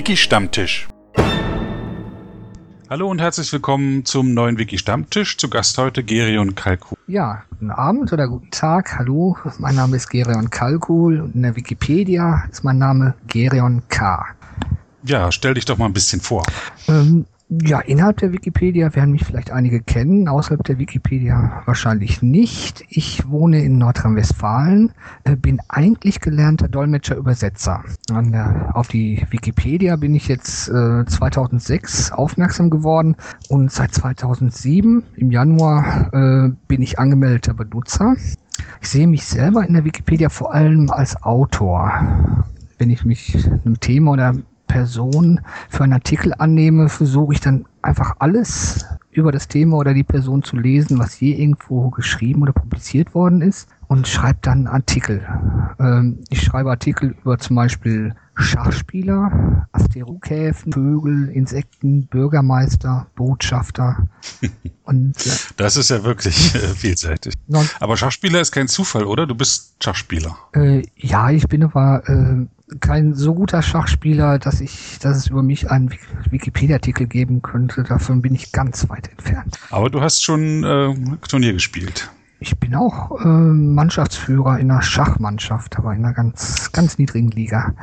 Wiki Stammtisch. Hallo und herzlich willkommen zum neuen Wiki Stammtisch. Zu Gast heute Gerion Kalkul. Ja, guten Abend oder guten Tag. Hallo, mein Name ist Gerion Kalkul und in der Wikipedia ist mein Name Gerion K. Ja, stell dich doch mal ein bisschen vor. Ähm, ja, innerhalb der Wikipedia werden mich vielleicht einige kennen, außerhalb der Wikipedia wahrscheinlich nicht. Ich wohne in Nordrhein-Westfalen, äh, bin eigentlich gelernter Dolmetscher-Übersetzer. Auf die Wikipedia bin ich jetzt äh, 2006 aufmerksam geworden und seit 2007 im Januar äh, bin ich angemeldeter Benutzer. Ich sehe mich selber in der Wikipedia vor allem als Autor wenn ich mich einem Thema oder Person für einen Artikel annehme, versuche ich dann einfach alles über das Thema oder die Person zu lesen, was je irgendwo geschrieben oder publiziert worden ist und schreibe dann Artikel. Ähm, ich schreibe Artikel über zum Beispiel Schachspieler, Asterokäfen, Vögel, Insekten, Bürgermeister, Botschafter. Und, äh, das ist ja wirklich äh, vielseitig. Aber Schachspieler ist kein Zufall, oder? Du bist Schachspieler. Äh, ja, ich bin aber äh, kein so guter Schachspieler, dass ich, dass es über mich einen Wikipedia-Artikel geben könnte. Davon bin ich ganz weit entfernt. Aber du hast schon äh, Turnier gespielt. Ich bin auch äh, Mannschaftsführer in einer Schachmannschaft, aber in einer ganz, ganz niedrigen Liga.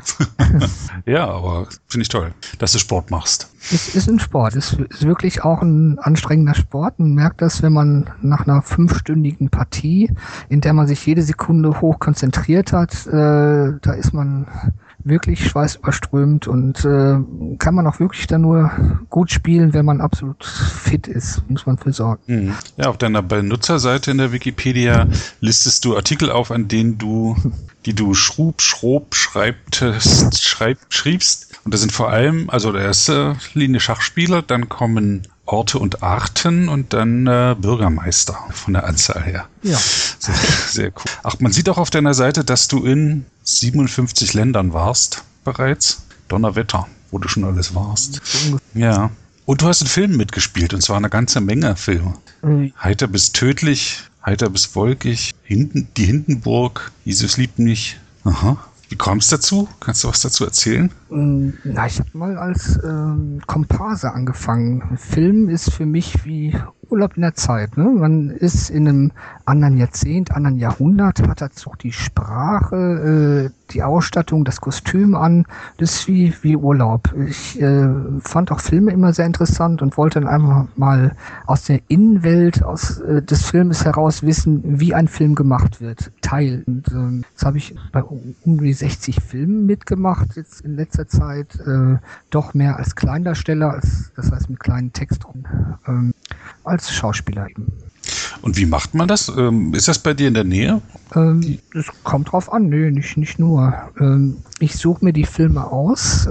ja, aber finde ich toll, dass du Sport machst. Es ist ein Sport. Es ist wirklich auch ein anstrengender Sport. Man merkt das, wenn man nach einer fünfstündigen Partie, in der man sich jede Sekunde hoch konzentriert hat, äh, da ist man wirklich schweißüberströmt und äh, kann man auch wirklich dann nur gut spielen, wenn man absolut fit ist, muss man für sorgen. Mhm. Ja, auf deiner Benutzerseite in der Wikipedia listest du Artikel auf, an denen du, die du schrub, schrob, schreibtest, schreib, schriebst. Und das sind vor allem, also der erste Linie Schachspieler, dann kommen Orte und Arten und dann äh, Bürgermeister von der Anzahl her. Ja. Sehr, sehr cool. Ach, man sieht auch auf deiner Seite, dass du in 57 Ländern warst bereits. Donnerwetter, wo du schon alles warst. Ja. Und du hast in Filmen mitgespielt, und zwar eine ganze Menge Filme. Mhm. Heiter bis tödlich, heiter bis wolkig, Hinten, die Hindenburg, Jesus liebt mich. Aha. Wie kam es dazu? Kannst du was dazu erzählen? Mm, na, ich habe mal als ähm, Komparse angefangen. Film ist für mich wie Urlaub in der Zeit. Ne? Man ist in einem anderen Jahrzehnt, anderen Jahrhundert, hat dazu die Sprache, äh, die Ausstattung, das Kostüm an. Das ist wie, wie Urlaub. Ich äh, fand auch Filme immer sehr interessant und wollte dann einfach mal aus der Innenwelt aus, äh, des Filmes heraus wissen, wie ein Film gemacht wird. Teil. Und, äh, das habe ich bei um die 60 Filmen mitgemacht, jetzt in letzter Zeit. Äh, doch mehr als Kleindarsteller, als, das heißt mit kleinen Text ähm, als Schauspieler eben. Und wie macht man das? Ähm, ist das bei dir in der Nähe? Ähm, es kommt drauf an, nee, nicht, nicht nur. Ähm, ich suche mir die Filme aus.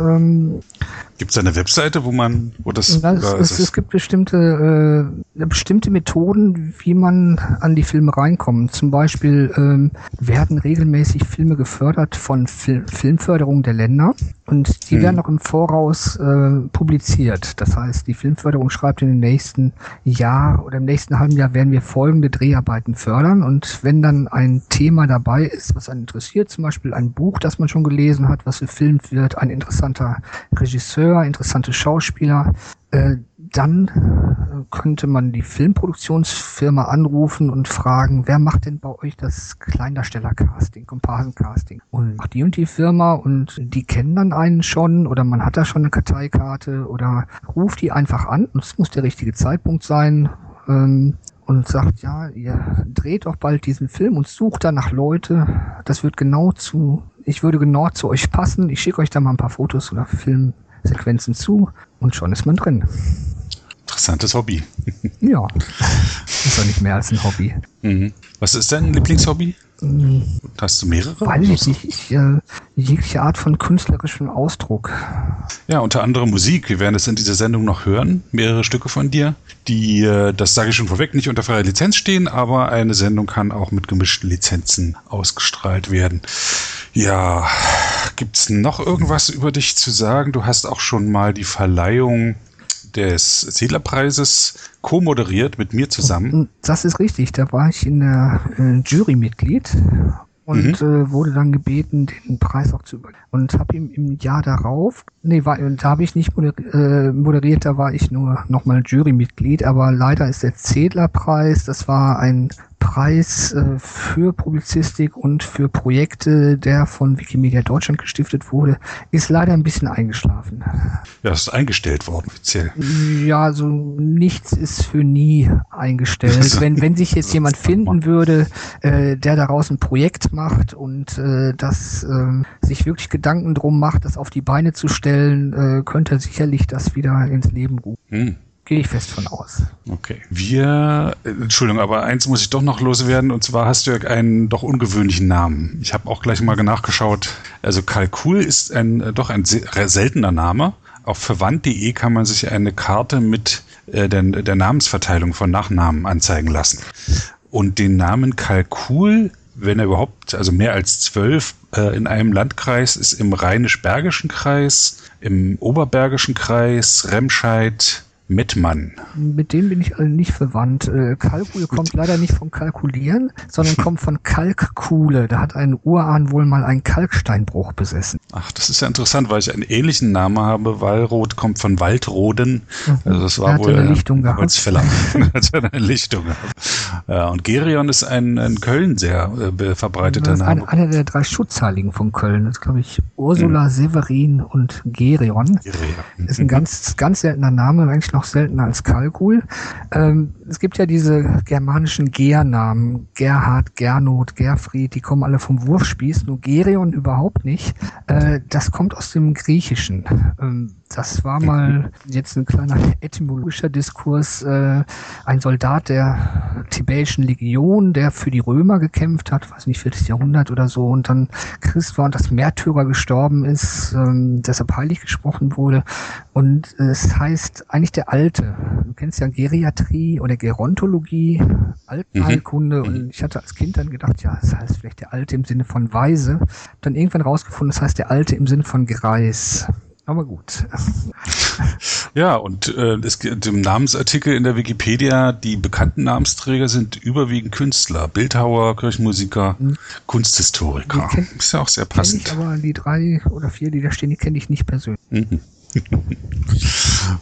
Gibt es eine Webseite, wo man, wo das? Na, es, es, es, gibt bestimmte, äh, bestimmte Methoden, wie man an die Filme reinkommt. Zum Beispiel ähm, werden regelmäßig Filme gefördert von Fil Filmförderung der Länder und die hm. werden noch im Voraus äh, publiziert. Das heißt, die Filmförderung schreibt in den nächsten Jahr oder im nächsten halben Jahr werden wir folgende Dreharbeiten fördern und wenn dann ein Thema dabei ist, was einen interessiert, zum Beispiel ein Buch, das man schon gelesen hat, was gefilmt wird, ein interessanter Regisseur, interessante Schauspieler, äh, dann äh, könnte man die Filmproduktionsfirma anrufen und fragen, wer macht denn bei euch das Kleindarsteller-Casting, Komparsen-Casting? Und die und die Firma und die kennen dann einen schon oder man hat da schon eine Karteikarte oder ruft die einfach an und es muss der richtige Zeitpunkt sein. Ähm, und sagt, ja, ihr dreht doch bald diesen Film und sucht danach Leute. Das wird genau zu, ich würde genau zu euch passen. Ich schicke euch da mal ein paar Fotos oder Filmsequenzen zu und schon ist man drin. Interessantes Hobby. ja, ist doch nicht mehr als ein Hobby. Mhm. Was ist dein Lieblingshobby? Hast du mehrere? Weiß ich nicht. Ich, äh, jegliche Art von künstlerischem Ausdruck. Ja, unter anderem Musik. Wir werden es in dieser Sendung noch hören. Mehrere Stücke von dir, die, äh, das sage ich schon vorweg, nicht unter freier Lizenz stehen, aber eine Sendung kann auch mit gemischten Lizenzen ausgestrahlt werden. Ja, gibt's noch irgendwas über dich zu sagen? Du hast auch schon mal die Verleihung des Zählerpreises co-moderiert mit mir zusammen. Das ist richtig. Da war ich in der äh, Jury Mitglied und mhm. äh, wurde dann gebeten, den Preis auch zu übergeben. Und habe ihm im Jahr darauf, nee, war, da habe ich nicht moderiert, äh, moderiert, da war ich nur nochmal Jurymitglied, aber leider ist der Zedler-Preis, das war ein Preis äh, für Publizistik und für Projekte, der von Wikimedia Deutschland gestiftet wurde, ist leider ein bisschen eingeschlafen. Ja, ist eingestellt worden, offiziell. Ja, so nichts ist für nie eingestellt. wenn, wenn sich jetzt jemand finden würde, äh, der daraus ein Projekt macht und äh, das äh, sich wirklich Gedanken drum macht, das auf die Beine zu stellen, äh, könnte sicherlich das wieder ins Leben rufen. Hm. Gehe ich fest von aus. Okay. Wir, Entschuldigung, aber eins muss ich doch noch loswerden, und zwar hast du ja einen doch ungewöhnlichen Namen. Ich habe auch gleich mal nachgeschaut. Also Kalkul ist ein äh, doch ein seltener Name. Auf verwandt.de kann man sich eine Karte mit äh, der, der Namensverteilung von Nachnamen anzeigen lassen. Und den Namen Kalkul, wenn er überhaupt, also mehr als zwölf äh, in einem Landkreis, ist im Rheinisch-Bergischen Kreis, im Oberbergischen Kreis, Remscheid, Mettmann. Mit dem bin ich alle nicht verwandt. Äh, Kalkul kommt leider nicht vom Kalkulieren, sondern kommt von Kalkkuhle. Da hat ein Urahn wohl mal einen Kalksteinbruch besessen. Ach, das ist ja interessant, weil ich einen ähnlichen Namen habe. Wallrot kommt von Waldroden. Mhm. Also das war wohl eine Lichtung gehabt. Holzfäller. eine Lichtung Ja, und Gerion ist ein in Köln sehr äh, verbreiteter das ist Name. Einer der drei Schutzheiligen von Köln. Das ist, glaube ich, Ursula, mhm. Severin und Gerion. Gerion. Ist ein ganz, ganz seltener Name, eigentlich noch seltener als Kalkul. Ähm, es gibt ja diese germanischen Gernamen, Gerhard, Gernot, Gerfried, die kommen alle vom Wurfspieß, nur Gerion überhaupt nicht. Äh, das kommt aus dem Griechischen. Ähm, das war mal jetzt ein kleiner etymologischer Diskurs. Äh, ein Soldat der tibetischen Legion, der für die Römer gekämpft hat, weiß nicht, 40. Jahrhundert oder so, und dann Christ war und das Märtyrer gestorben ist, ähm, deshalb heilig gesprochen wurde. Und es heißt eigentlich der Alte. Du kennst ja Geriatrie oder Gerontologie, Altenheilkunde. Mhm. Und ich hatte als Kind dann gedacht, ja, das heißt vielleicht der Alte im Sinne von Weise. Dann irgendwann rausgefunden, das heißt der Alte im Sinne von Greis. Aber gut. Ja, und äh, es gibt im Namensartikel in der Wikipedia, die bekannten Namensträger sind überwiegend Künstler, Bildhauer, Kirchenmusiker, hm. Kunsthistoriker. Kenn, ist ja auch sehr passend. Ich aber die drei oder vier, die da stehen, die kenne ich nicht persönlich. Mhm.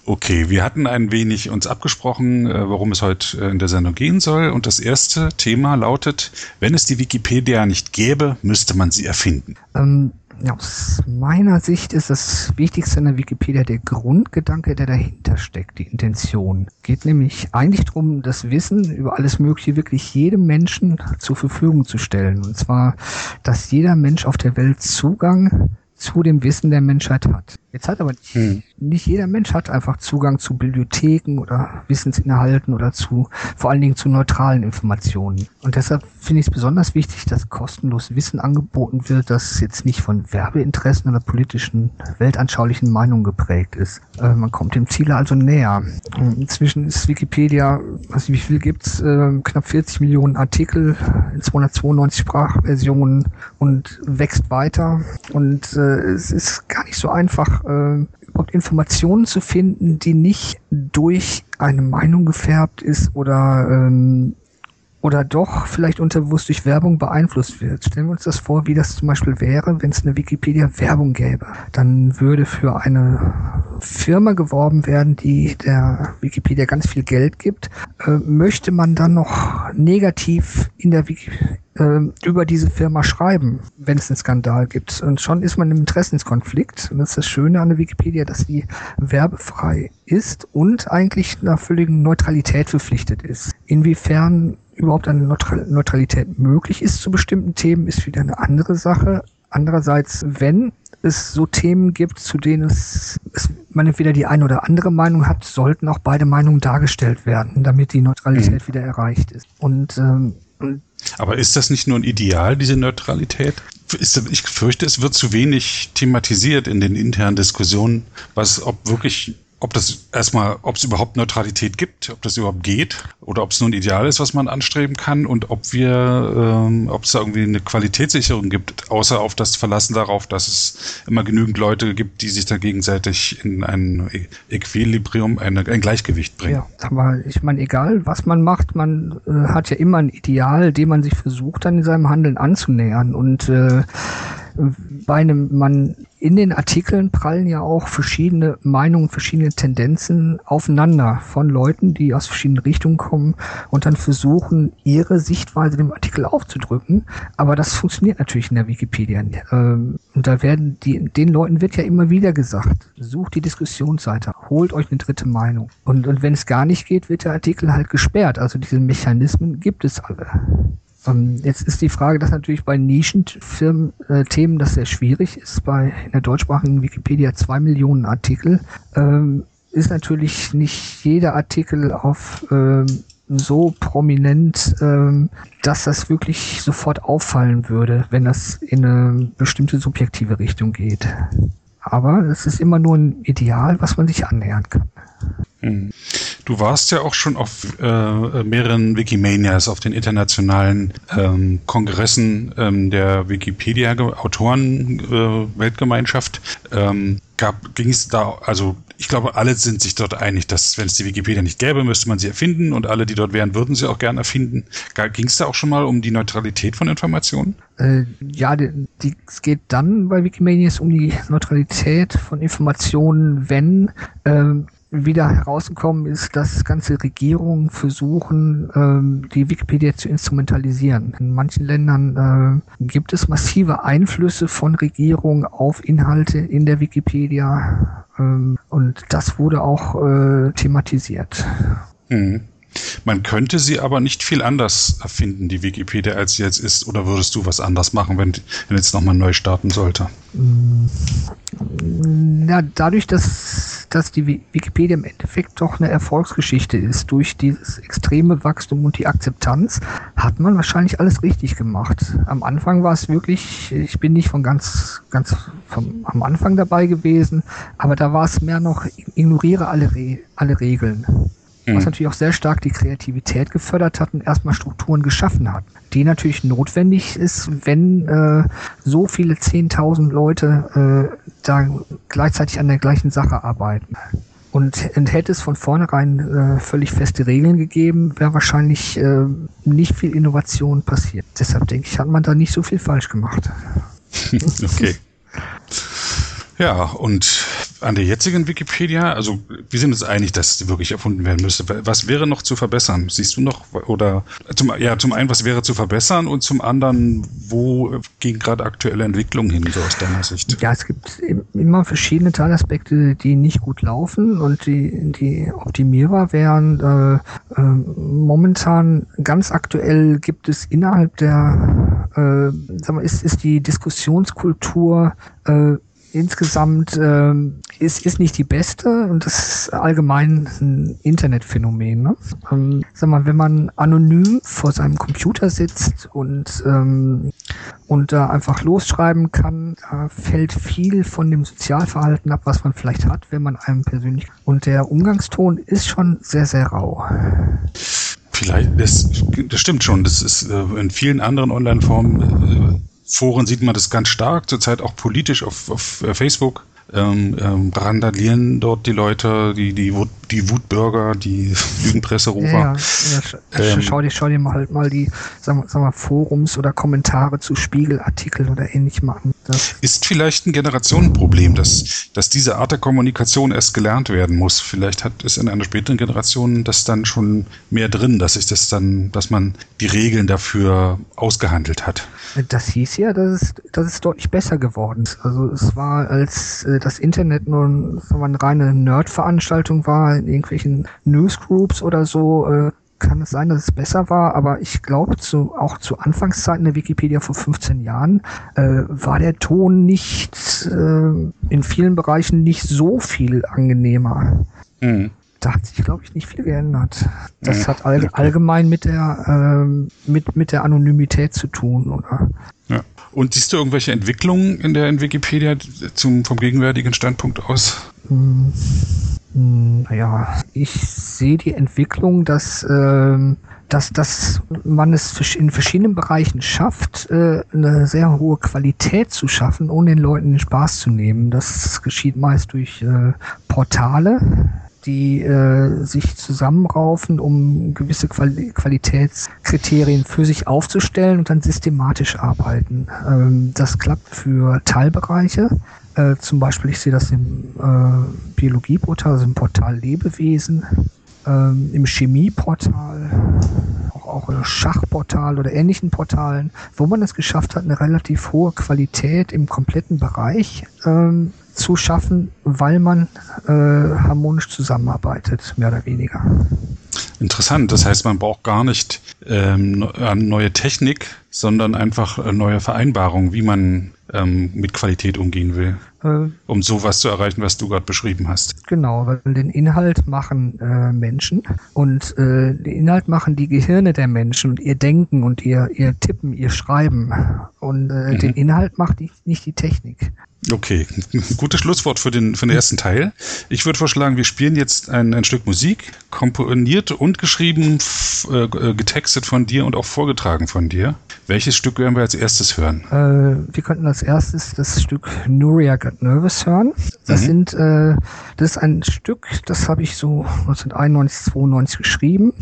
Okay, wir hatten ein wenig uns abgesprochen, äh, worum es heute äh, in der Sendung gehen soll. Und das erste Thema lautet, wenn es die Wikipedia nicht gäbe, müsste man sie erfinden. Ähm, aus meiner Sicht ist das Wichtigste in der Wikipedia der Grundgedanke, der dahinter steckt, die Intention. Geht nämlich eigentlich darum, das Wissen über alles Mögliche wirklich jedem Menschen zur Verfügung zu stellen. Und zwar, dass jeder Mensch auf der Welt Zugang zu dem Wissen der Menschheit hat. Jetzt hat aber nicht, hm. nicht jeder Mensch hat einfach Zugang zu Bibliotheken oder Wissensinhalten oder zu vor allen Dingen zu neutralen Informationen. Und deshalb finde ich es besonders wichtig, dass kostenlos Wissen angeboten wird, das jetzt nicht von Werbeinteressen oder politischen, weltanschaulichen Meinungen geprägt ist. Äh, man kommt dem Ziel also näher. Inzwischen ist Wikipedia, weiß nicht wie viel gibt's, äh, knapp 40 Millionen Artikel in 292 Sprachversionen und wächst weiter. Und äh, es ist gar nicht so einfach, äh, überhaupt Informationen zu finden, die nicht durch eine Meinung gefärbt ist oder ähm, oder doch vielleicht unterbewusst durch Werbung beeinflusst wird. Stellen wir uns das vor, wie das zum Beispiel wäre, wenn es eine Wikipedia Werbung gäbe. Dann würde für eine Firma geworben werden, die der Wikipedia ganz viel Geld gibt. Äh, möchte man dann noch negativ in der Wiki äh, über diese Firma schreiben, wenn es einen Skandal gibt? Und schon ist man im Interessenskonflikt. Und das ist das Schöne an der Wikipedia, dass sie werbefrei ist und eigentlich einer völligen Neutralität verpflichtet ist. Inwiefern überhaupt eine Neutralität möglich ist zu bestimmten Themen, ist wieder eine andere Sache. Andererseits, wenn es so Themen gibt, zu denen es, es man entweder die eine oder andere Meinung hat, sollten auch beide Meinungen dargestellt werden, damit die Neutralität mhm. wieder erreicht ist. Und ähm, aber ist das nicht nur ein Ideal, diese Neutralität? Ist, ich fürchte, es wird zu wenig thematisiert in den internen Diskussionen, was ob wirklich ob das erstmal, ob es überhaupt Neutralität gibt, ob das überhaupt geht oder ob es nur ein Ideal ist, was man anstreben kann und ob wir, ähm, ob es da irgendwie eine Qualitätssicherung gibt, außer auf das Verlassen darauf, dass es immer genügend Leute gibt, die sich da gegenseitig in ein Equilibrium, eine, ein Gleichgewicht bringen. Ja, aber ich meine, egal was man macht, man äh, hat ja immer ein Ideal, dem man sich versucht, dann in seinem Handeln anzunähern und äh, bei einem, man in den Artikeln prallen ja auch verschiedene Meinungen, verschiedene Tendenzen aufeinander von Leuten, die aus verschiedenen Richtungen kommen und dann versuchen, ihre Sichtweise dem Artikel aufzudrücken. Aber das funktioniert natürlich in der Wikipedia. Ähm, und da werden die, den Leuten wird ja immer wieder gesagt, sucht die Diskussionsseite, holt euch eine dritte Meinung. Und, und wenn es gar nicht geht, wird der Artikel halt gesperrt. Also diese Mechanismen gibt es alle. Ähm, jetzt ist die Frage, dass natürlich bei Nischenfirmen äh, das sehr schwierig ist. Bei in der deutschsprachigen Wikipedia zwei Millionen Artikel ähm, ist natürlich nicht jeder Artikel auf ähm, so prominent, ähm, dass das wirklich sofort auffallen würde, wenn das in eine bestimmte subjektive Richtung geht. Aber es ist immer nur ein Ideal, was man sich annähern kann. Hm. Du warst ja auch schon auf äh, mehreren Wikimanias, auf den internationalen ähm, Kongressen ähm, der Wikipedia-Autoren-Weltgemeinschaft. Äh, ähm, ging es da, also ich glaube, alle sind sich dort einig, dass wenn es die Wikipedia nicht gäbe, müsste man sie erfinden und alle, die dort wären, würden sie auch gern erfinden. Ging es da auch schon mal um die Neutralität von Informationen? Äh, ja, die, die, es geht dann bei Wikimanias um die Neutralität von Informationen, wenn ähm, wieder herausgekommen ist, dass ganze Regierungen versuchen, ähm, die Wikipedia zu instrumentalisieren. In manchen Ländern äh, gibt es massive Einflüsse von Regierungen auf Inhalte in der Wikipedia ähm, und das wurde auch äh, thematisiert. Mhm. Man könnte sie aber nicht viel anders erfinden, die Wikipedia, als sie jetzt ist. Oder würdest du was anders machen, wenn, wenn jetzt nochmal neu starten sollte? Mm, ja, dadurch, dass, dass die Wikipedia im Endeffekt doch eine Erfolgsgeschichte ist, durch dieses extreme Wachstum und die Akzeptanz, hat man wahrscheinlich alles richtig gemacht. Am Anfang war es wirklich, ich bin nicht von ganz, ganz vom, am Anfang dabei gewesen, aber da war es mehr noch, ignoriere alle, alle Regeln was mhm. natürlich auch sehr stark die Kreativität gefördert hat und erstmal Strukturen geschaffen hat, die natürlich notwendig ist, wenn äh, so viele 10.000 Leute äh, da gleichzeitig an der gleichen Sache arbeiten. Und, und hätte es von vornherein äh, völlig feste Regeln gegeben, wäre wahrscheinlich äh, nicht viel Innovation passiert. Deshalb denke ich, hat man da nicht so viel falsch gemacht. okay. Ja, und an der jetzigen Wikipedia, also wir sind uns einig, dass sie wirklich erfunden werden müsste. Was wäre noch zu verbessern? Siehst du noch oder zum, ja, zum einen, was wäre zu verbessern und zum anderen, wo gehen gerade aktuelle Entwicklungen hin, so aus deiner Sicht? Ja, es gibt immer verschiedene Teilaspekte, die nicht gut laufen und die, die optimierbar wären. Äh, äh, momentan ganz aktuell gibt es innerhalb der, äh, sag mal, ist, ist die Diskussionskultur äh, insgesamt ähm, ist, ist nicht die beste und das ist allgemein ein Internetphänomen. Ne? Ähm, sag mal, wenn man anonym vor seinem Computer sitzt und, ähm, und da einfach losschreiben kann, da fällt viel von dem Sozialverhalten ab, was man vielleicht hat, wenn man einem persönlich. Und der Umgangston ist schon sehr, sehr rau. Vielleicht, das, das stimmt schon. Das ist äh, in vielen anderen Online-Formen. Foren sieht man das ganz stark, zurzeit auch politisch auf, auf äh, Facebook. Ähm, ähm, randalieren dort die Leute, die, die, Wut, die Wutbürger, die Lügenpresserufer. Ja, ja. Ähm, schau, dir, schau dir mal halt mal die wir, sagen wir Forums oder Kommentare zu Spiegelartikeln oder ähnlichem an. Das ist vielleicht ein Generationenproblem, dass, dass diese Art der Kommunikation erst gelernt werden muss. Vielleicht hat es in einer späteren Generation das dann schon mehr drin, dass sich das dann, dass man die Regeln dafür ausgehandelt hat. Das hieß ja, dass es, dass es deutlich besser geworden ist. Also es war, als äh, das Internet nur eine reine Nerd-Veranstaltung war, in irgendwelchen Newsgroups oder so, äh, kann es sein, dass es besser war, aber ich glaube, zu, auch zu Anfangszeiten der Wikipedia vor 15 Jahren äh, war der Ton nicht äh, in vielen Bereichen nicht so viel angenehmer. Mhm. Da hat sich, glaube ich, nicht viel geändert. Das mhm. hat all, allgemein mit der, ähm, mit, mit der Anonymität zu tun, oder? Ja. Und siehst du irgendwelche Entwicklungen in der in Wikipedia zum, vom gegenwärtigen Standpunkt aus? Mhm Naja, ich sehe die Entwicklung, dass, ähm, dass, dass man es in verschiedenen Bereichen schafft, äh, eine sehr hohe Qualität zu schaffen, ohne den Leuten den Spaß zu nehmen. Das geschieht meist durch äh, Portale, die äh, sich zusammenraufen, um gewisse Quali Qualitätskriterien für sich aufzustellen und dann systematisch arbeiten. Ähm, das klappt für Teilbereiche. Äh, zum Beispiel, ich sehe das im äh, Biologieportal, also im Portal Lebewesen, ähm, im Chemieportal, auch, auch im Schachportal oder ähnlichen Portalen, wo man es geschafft hat, eine relativ hohe Qualität im kompletten Bereich ähm, zu schaffen, weil man äh, harmonisch zusammenarbeitet, mehr oder weniger. Interessant. Das heißt, man braucht gar nicht ähm, neue Technik, sondern einfach äh, neue Vereinbarungen, wie man ähm, mit Qualität umgehen will, äh, um sowas zu erreichen, was du gerade beschrieben hast. Genau, weil den Inhalt machen äh, Menschen und äh, den Inhalt machen die Gehirne der Menschen und ihr Denken und ihr, ihr Tippen, ihr Schreiben. Und äh, mhm. den Inhalt macht die, nicht die Technik. Okay, gutes Schlusswort für den, für den ersten Teil. Ich würde vorschlagen, wir spielen jetzt ein, ein Stück Musik, komponiert und geschrieben, äh, getextet von dir und auch vorgetragen von dir. Welches Stück werden wir als erstes hören? Äh, wir könnten als erstes das Stück Nuria Got Nervous hören. Das mhm. sind, äh, das ist ein Stück, das habe ich so 1991, 92 geschrieben.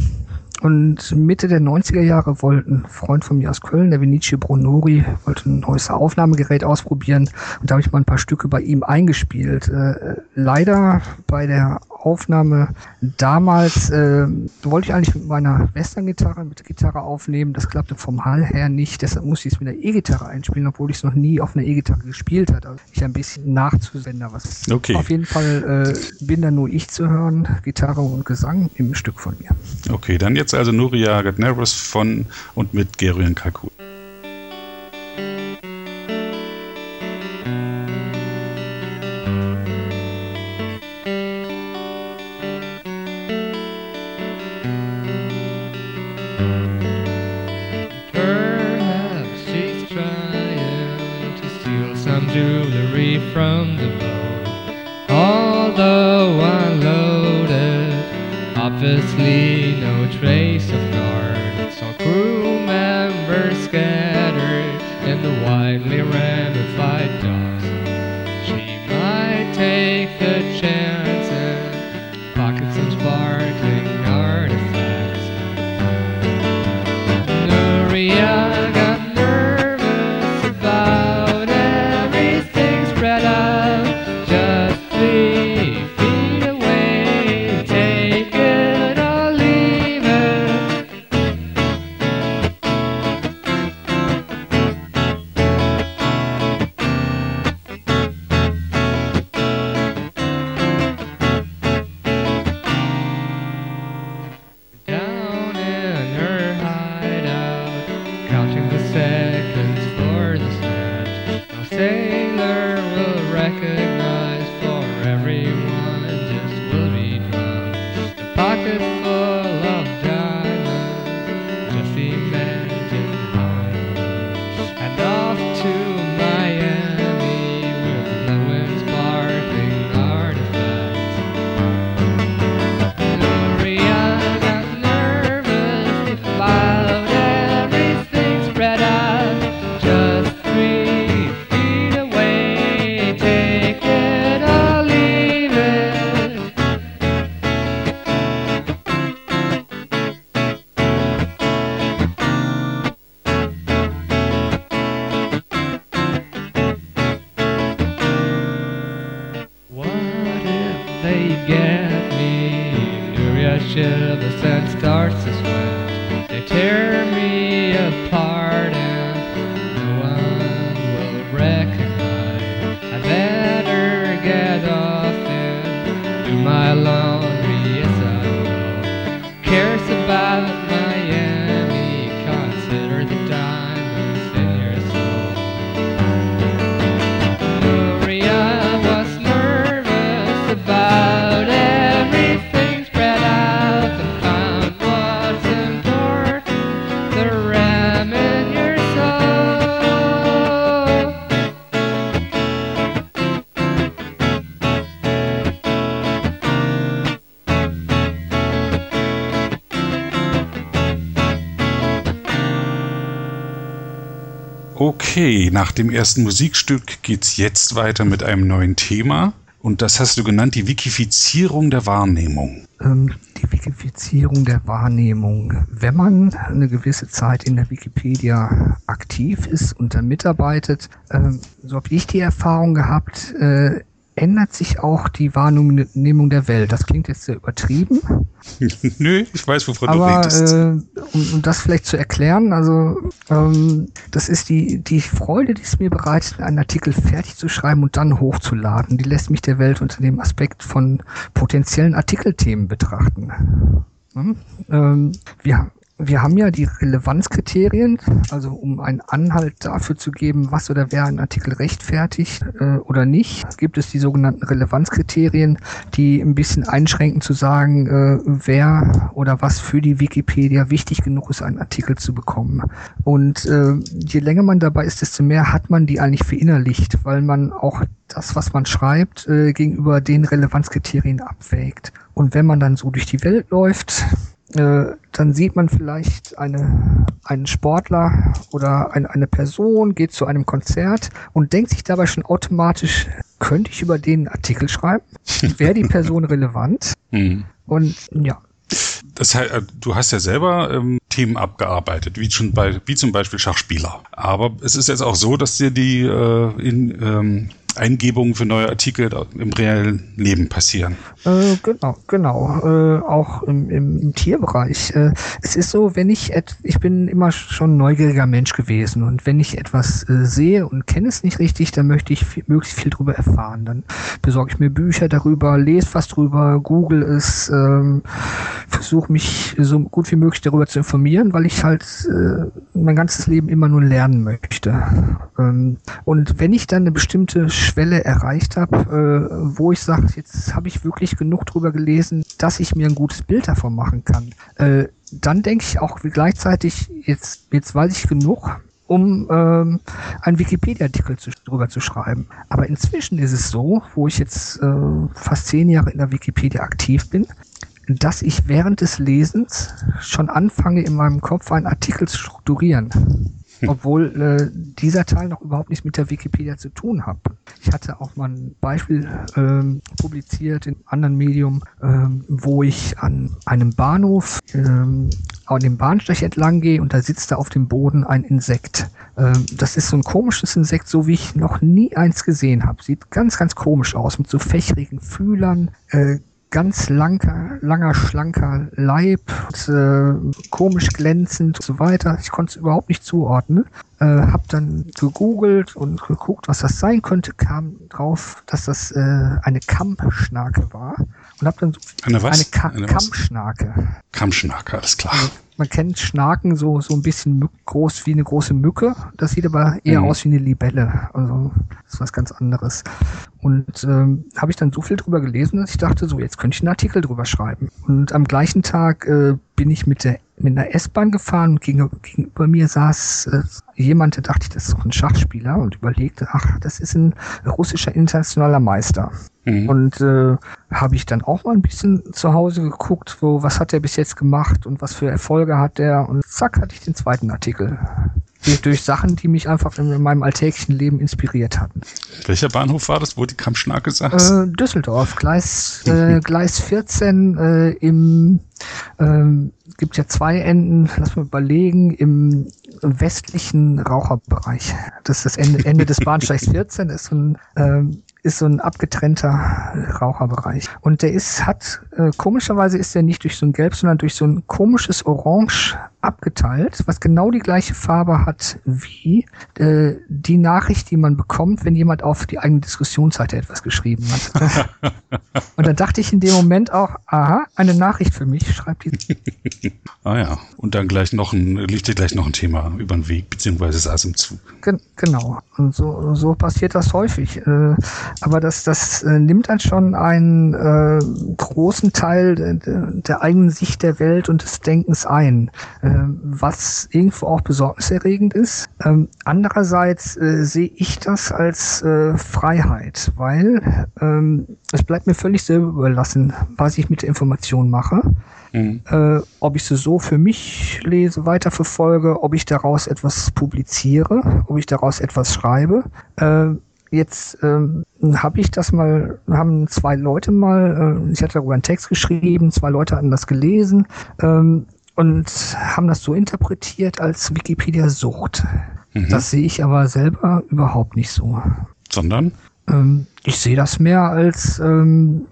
Und Mitte der 90er Jahre wollten ein Freund von mir aus Köln, der Vinicio Bronori, wollte ein neues Aufnahmegerät ausprobieren. Und da habe ich mal ein paar Stücke bei ihm eingespielt. Äh, leider bei der Aufnahme damals äh, wollte ich eigentlich mit meiner Western-Gitarre, mit der Gitarre aufnehmen. Das klappte vom Hall her nicht. Deshalb musste ich es mit der E-Gitarre einspielen, obwohl ich es noch nie auf einer E-Gitarre gespielt hatte. Also ich ein bisschen nachzuwenden. Was okay. Auf jeden Fall äh, bin da nur ich zu hören, Gitarre und Gesang im Stück von mir. Okay, dann jetzt also Nuria Gatneros von und mit Gerion Kalkut. obviously no trace of Okay, nach dem ersten Musikstück geht's jetzt weiter mit einem neuen Thema. Und das hast du genannt, die Wikifizierung der Wahrnehmung. Ähm, die Wikifizierung der Wahrnehmung. Wenn man eine gewisse Zeit in der Wikipedia aktiv ist und da mitarbeitet, ähm, so habe ich die Erfahrung gehabt, äh, ändert sich auch die Wahrnehmung der Welt. Das klingt jetzt sehr übertrieben. Nö, ich weiß, wovon aber, du redest. Äh, um, um das vielleicht zu erklären, also ähm, das ist die, die Freude, die es mir bereitet, einen Artikel fertig zu schreiben und dann hochzuladen. Die lässt mich der Welt unter dem Aspekt von potenziellen Artikelthemen betrachten. Hm? Ähm, wir, wir haben ja die Relevanzkriterien, also um einen Anhalt dafür zu geben, was oder wer einen Artikel rechtfertigt äh, oder nicht, gibt es die sogenannten Relevanzkriterien, die ein bisschen einschränken zu sagen, äh, wer oder was für die Wikipedia wichtig genug ist, einen Artikel zu bekommen. Und äh, je länger man dabei ist, desto mehr hat man die eigentlich verinnerlicht, weil man auch das, was man schreibt, äh, gegenüber den Relevanzkriterien abwägt. Und wenn man dann so durch die Welt läuft, äh, dann sieht man vielleicht eine, einen Sportler oder ein, eine Person, geht zu einem Konzert und denkt sich dabei schon automatisch, könnte ich über den Artikel schreiben? Wäre die Person relevant? Mhm. Und ja. Das heißt, äh, du hast ja selber ähm, Themen abgearbeitet, wie, schon bei, wie zum Beispiel Schachspieler. Aber es ist jetzt auch so, dass dir die äh, in ähm, Eingebungen für neue Artikel im reellen Leben passieren. Äh, genau, genau. Äh, auch im, im, Tierbereich. Äh, es ist so, wenn ich ich bin immer schon ein neugieriger Mensch gewesen und wenn ich etwas äh, sehe und kenne es nicht richtig, dann möchte ich viel, möglichst viel darüber erfahren. Dann besorge ich mir Bücher darüber, lese was drüber, google es, ähm, versuche mich so gut wie möglich darüber zu informieren, weil ich halt äh, mein ganzes Leben immer nur lernen möchte. Ähm, und wenn ich dann eine bestimmte Schwelle erreicht habe, äh, wo ich sage, jetzt habe ich wirklich genug drüber gelesen, dass ich mir ein gutes Bild davon machen kann. Äh, dann denke ich auch gleichzeitig, jetzt, jetzt weiß ich genug, um ähm, einen Wikipedia-Artikel drüber zu schreiben. Aber inzwischen ist es so, wo ich jetzt äh, fast zehn Jahre in der Wikipedia aktiv bin, dass ich während des Lesens schon anfange, in meinem Kopf einen Artikel zu strukturieren. Obwohl äh, dieser Teil noch überhaupt nichts mit der Wikipedia zu tun hat. Ich hatte auch mal ein Beispiel ähm, publiziert in einem anderen Medium, ähm, wo ich an einem Bahnhof ähm, an dem Bahnsteig entlang gehe und da sitzt da auf dem Boden ein Insekt. Ähm, das ist so ein komisches Insekt, so wie ich noch nie eins gesehen habe. Sieht ganz, ganz komisch aus, mit so fächrigen Fühlern, äh, ganz langer, langer, schlanker Leib, und, äh, komisch glänzend und so weiter. Ich konnte es überhaupt nicht zuordnen. Äh, hab dann gegoogelt und geguckt, was das sein könnte, kam drauf, dass das äh, eine Kammschnake war. Und hab dann so eine, was? eine, Ka eine Kammschnake. Kammschnake, alles klar. Also, man kennt Schnaken so, so ein bisschen groß wie eine große Mücke. Das sieht aber eher mhm. aus wie eine Libelle. Also das ist was ganz anderes. Und ähm, habe ich dann so viel drüber gelesen, dass ich dachte, so jetzt könnte ich einen Artikel drüber schreiben. Und am gleichen Tag äh, bin ich mit der mit einer S-Bahn gefahren und gegenüber, gegenüber mir saß äh, jemand, der dachte ich, das ist doch ein Schachspieler und überlegte, ach, das ist ein russischer internationaler Meister. Mhm. Und äh, habe ich dann auch mal ein bisschen zu Hause geguckt, wo was hat er bis jetzt gemacht und was für Erfolge hat er und zack hatte ich den zweiten Artikel durch Sachen, die mich einfach in meinem alltäglichen Leben inspiriert hatten. Welcher Bahnhof war das, wo die Kampfschnake saß? Äh, Düsseldorf, Gleis, äh, Gleis 14 äh, im ähm, gibt ja zwei Enden, lass mal überlegen, im westlichen Raucherbereich. Das ist das Ende, Ende des Bahnsteigs 14, ist so ein ähm, ist so ein abgetrennter Raucherbereich. Und der ist, hat, äh, komischerweise ist der nicht durch so ein Gelb, sondern durch so ein komisches Orange abgeteilt, was genau die gleiche Farbe hat wie äh, die Nachricht, die man bekommt, wenn jemand auf die eigene Diskussionsseite etwas geschrieben hat. und dann dachte ich in dem Moment auch, aha, eine Nachricht für mich, schreibt die. ah ja, und dann gleich noch ein, liegt dir gleich noch ein Thema über den Weg, beziehungsweise saß im Zug. Gen genau, und so, so passiert das häufig. Äh, aber das, das äh, nimmt dann schon einen äh, großen Teil der, der eigenen Sicht der Welt und des Denkens ein. Äh, was irgendwo auch besorgniserregend ist. Ähm, andererseits äh, sehe ich das als äh, Freiheit, weil ähm, es bleibt mir völlig selber überlassen, was ich mit der Information mache. Mhm. Äh, ob ich sie so für mich lese, weiterverfolge, ob ich daraus etwas publiziere, ob ich daraus etwas schreibe. Äh, jetzt ähm, habe ich das mal, haben zwei Leute mal, äh, ich hatte darüber einen Text geschrieben, zwei Leute hatten das gelesen ähm, und haben das so interpretiert als Wikipedia-Sucht. Mhm. Das sehe ich aber selber überhaupt nicht so. Sondern? Ähm, ich sehe das mehr als ähm,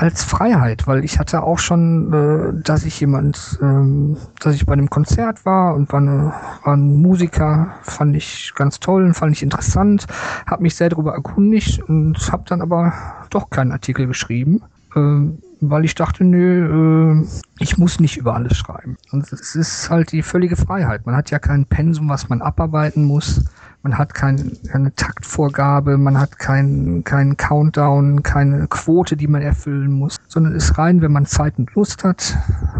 als Freiheit, weil ich hatte auch schon, äh, dass ich jemand, ähm, dass ich bei einem Konzert war und war, eine, war ein Musiker, fand ich ganz toll und fand ich interessant, habe mich sehr darüber erkundigt und habe dann aber doch keinen Artikel geschrieben, äh, weil ich dachte, nö, äh, ich muss nicht über alles schreiben. Und es ist halt die völlige Freiheit. Man hat ja kein Pensum, was man abarbeiten muss man hat kein, keine Taktvorgabe, man hat keinen kein Countdown, keine Quote, die man erfüllen muss, sondern ist rein, wenn man Zeit und Lust hat,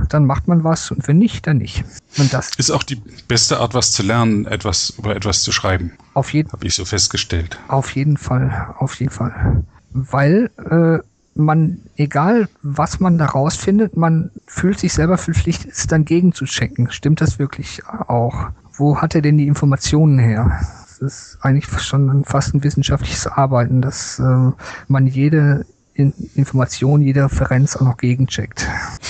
dann macht man was und wenn nicht, dann nicht. Und das ist auch die beste Art, was zu lernen, etwas über etwas zu schreiben. Auf jeden Habe ich so festgestellt. Auf jeden Fall, auf jeden Fall. Weil äh, man, egal was man da rausfindet, man fühlt sich selber verpflichtet, es dann gegen zu checken. Stimmt das wirklich auch? Wo hat er denn die Informationen her? ist eigentlich schon fast ein wissenschaftliches Arbeiten, dass äh, man jede in Information, jede Referenz auch noch gegencheckt.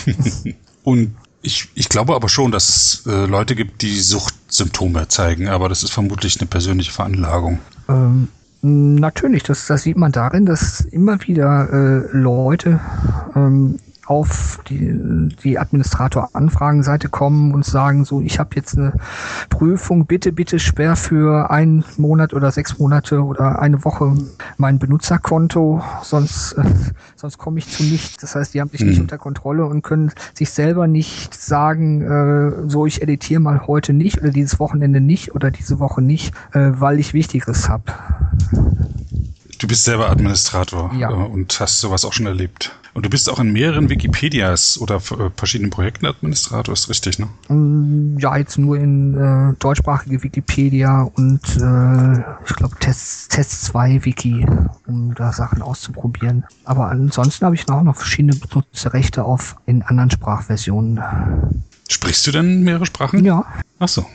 Und ich, ich glaube aber schon, dass es äh, Leute gibt, die Suchtsymptome zeigen, aber das ist vermutlich eine persönliche Veranlagung. Ähm, natürlich, das, das sieht man darin, dass immer wieder äh, Leute ähm, auf die, die Administrator-Anfragenseite kommen und sagen, so, ich habe jetzt eine Prüfung, bitte, bitte sperr für einen Monat oder sechs Monate oder eine Woche mein Benutzerkonto, sonst, äh, sonst komme ich zu nichts. Das heißt, die haben sich mhm. nicht unter Kontrolle und können sich selber nicht sagen, äh, so, ich editiere mal heute nicht oder dieses Wochenende nicht oder diese Woche nicht, äh, weil ich Wichtigeres habe. Du bist selber Administrator ja. Äh, und hast sowas auch schon erlebt. Und du bist auch in mehreren Wikipedias oder äh, verschiedenen Projekten Administrator, ist richtig, ne? Mm, ja, jetzt nur in äh, deutschsprachige Wikipedia und äh, ich glaube Test, Test 2 Wiki, um da Sachen auszuprobieren. Aber ansonsten habe ich auch noch verschiedene Benutzerrechte auf in anderen Sprachversionen. Sprichst du denn mehrere Sprachen? Ja. Ach so.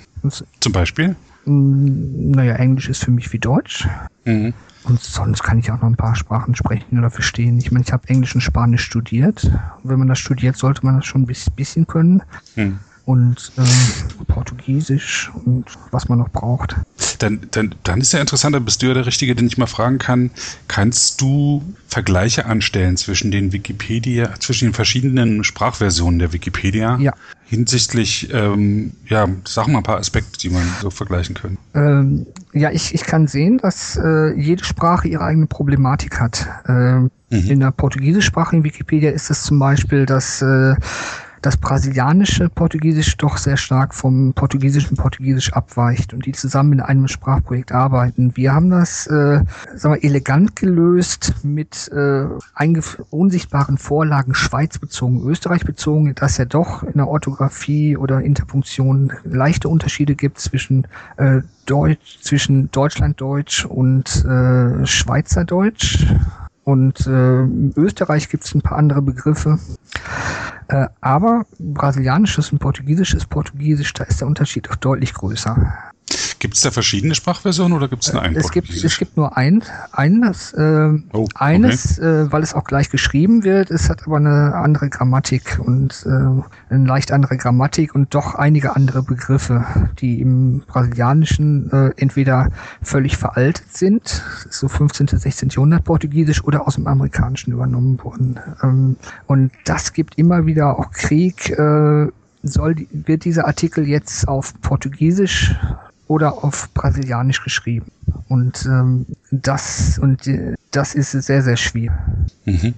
Zum Beispiel? Mm, naja, Englisch ist für mich wie Deutsch. Mhm. Und sonst kann ich auch noch ein paar Sprachen sprechen oder verstehen. Ich meine, ich habe Englisch und Spanisch studiert. wenn man das studiert, sollte man das schon ein bisschen können. Hm. Und äh, Portugiesisch und was man noch braucht. Dann, dann, dann ist ja interessant, dann bist du ja der Richtige, den ich mal fragen kann. Kannst du Vergleiche anstellen zwischen den Wikipedia, zwischen den verschiedenen Sprachversionen der Wikipedia? Ja hinsichtlich, ähm, ja, sag mal ein paar Aspekte, die man so vergleichen können. Ähm, ja, ich, ich kann sehen, dass äh, jede Sprache ihre eigene Problematik hat. Ähm, mhm. In der portugiesischsprachigen Wikipedia ist es zum Beispiel, dass äh, das brasilianische Portugiesisch doch sehr stark vom portugiesischen Portugiesisch abweicht und die zusammen in einem Sprachprojekt arbeiten. Wir haben das äh, sagen wir, elegant gelöst mit äh, unsichtbaren Vorlagen Schweiz bezogen, Österreich bezogen, dass ja doch in der Orthographie oder Interpunktion leichte Unterschiede gibt zwischen äh, Deutsch, zwischen Deutschlanddeutsch und äh, Schweizerdeutsch. Und äh, in Österreich gibt es ein paar andere Begriffe. Äh, aber brasilianisches und portugiesisches Portugiesisch, da ist der Unterschied auch deutlich größer. Gibt es da verschiedene Sprachversionen oder gibt es nur einen? Es gibt, es gibt nur ein, eines, äh, oh, eines okay. äh, weil es auch gleich geschrieben wird. Es hat aber eine andere Grammatik und äh, eine leicht andere Grammatik und doch einige andere Begriffe, die im Brasilianischen äh, entweder völlig veraltet sind, so 15. 16. Jahrhundert Portugiesisch oder aus dem Amerikanischen übernommen wurden. Ähm, und das gibt immer wieder auch Krieg. Äh, soll, wird dieser Artikel jetzt auf Portugiesisch oder auf Brasilianisch geschrieben. Und ähm, das und äh, das ist sehr, sehr schwierig. Mhm.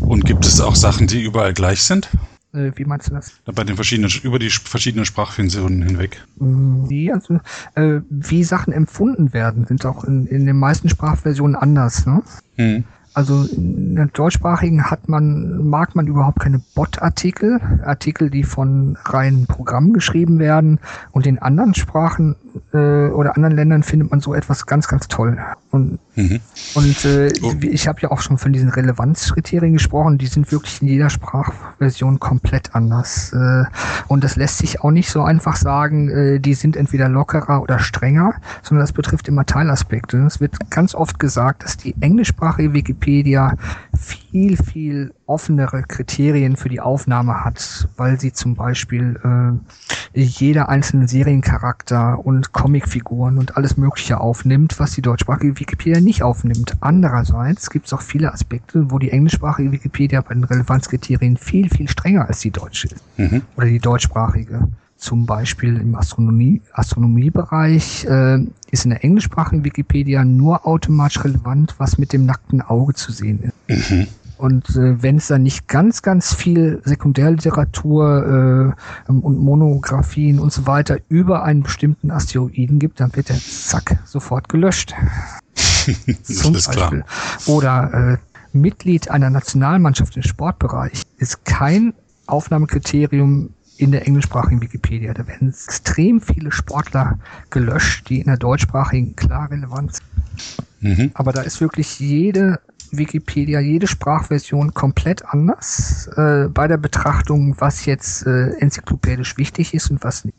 Und gibt es auch Sachen, die überall gleich sind? Äh, wie meinst du das? Bei den verschiedenen, über die verschiedenen Sprachversionen hinweg. Wie, also, äh, wie Sachen empfunden werden, sind auch in, in den meisten Sprachversionen anders. Ne? Mhm. Also in der deutschsprachigen hat man, mag man überhaupt keine Bot-Artikel, Artikel, die von reinen Programmen geschrieben werden. Und in anderen Sprachen äh, oder anderen Ländern findet man so etwas ganz, ganz toll. Und, mhm. und äh, oh. ich habe ja auch schon von diesen Relevanzkriterien gesprochen, die sind wirklich in jeder Sprachversion komplett anders. Äh, und das lässt sich auch nicht so einfach sagen, äh, die sind entweder lockerer oder strenger, sondern das betrifft immer Teilaspekte. Es wird ganz oft gesagt, dass die englischsprachige Wikipedia viel, viel offenere Kriterien für die Aufnahme hat, weil sie zum Beispiel äh, jeder einzelne Seriencharakter und Comicfiguren und alles Mögliche aufnimmt, was die deutschsprachige Wikipedia nicht aufnimmt. Andererseits gibt es auch viele Aspekte, wo die englischsprachige Wikipedia bei den Relevanzkriterien viel, viel strenger als die deutsche ist. Mhm. Oder die deutschsprachige. Zum Beispiel im Astronomie, Astronomiebereich äh, ist in der englischsprachigen Wikipedia nur automatisch relevant, was mit dem nackten Auge zu sehen ist. Mhm. Und äh, wenn es dann nicht ganz, ganz viel Sekundärliteratur äh, und Monographien und so weiter über einen bestimmten Asteroiden gibt, dann wird der zack sofort gelöscht. Zum Beispiel. Oder äh, Mitglied einer Nationalmannschaft im Sportbereich ist kein Aufnahmekriterium in der englischsprachigen Wikipedia. Da werden extrem viele Sportler gelöscht, die in der deutschsprachigen klar relevant sind. Mhm. Aber da ist wirklich jede Wikipedia jede Sprachversion komplett anders äh, bei der Betrachtung, was jetzt äh, enzyklopädisch wichtig ist und was nicht.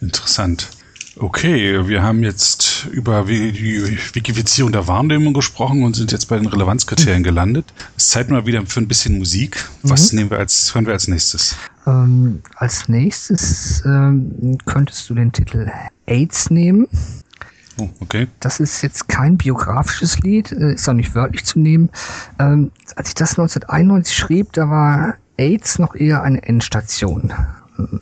Interessant. Okay, wir haben jetzt über die Wikifizierung der Wahrnehmung gesprochen und sind jetzt bei den Relevanzkriterien mhm. gelandet. Es ist Zeit mal wieder für ein bisschen Musik. Was mhm. nehmen wir als, hören wir als nächstes? Ähm, als nächstes ähm, könntest du den Titel AIDS nehmen. Oh, okay. Das ist jetzt kein biografisches Lied, äh, ist auch nicht wörtlich zu nehmen. Ähm, als ich das 1991 schrieb, da war AIDS noch eher eine Endstation.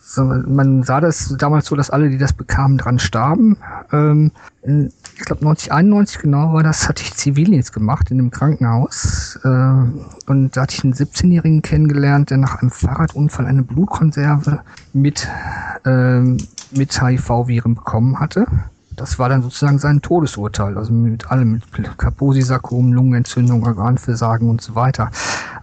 So, man sah das damals so, dass alle, die das bekamen, dran starben. Ähm, ich glaube 1991 genau war das, hatte ich Zivildienst gemacht in einem Krankenhaus. Äh, und da hatte ich einen 17-Jährigen kennengelernt, der nach einem Fahrradunfall eine Blutkonserve mit, äh, mit HIV-Viren bekommen hatte das war dann sozusagen sein Todesurteil, also mit allem, mit Kaposi-Sarkom, Lungenentzündung, Organversagen und so weiter.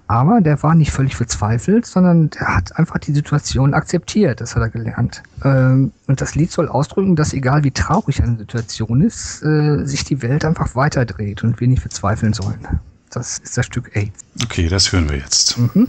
Aber der war nicht völlig verzweifelt, sondern der hat einfach die Situation akzeptiert, das hat er gelernt. Ähm, und das Lied soll ausdrücken, dass egal wie traurig eine Situation ist, äh, sich die Welt einfach weiterdreht und wir nicht verzweifeln sollen. Das ist das Stück AIDS. Okay, das hören wir jetzt. Mhm.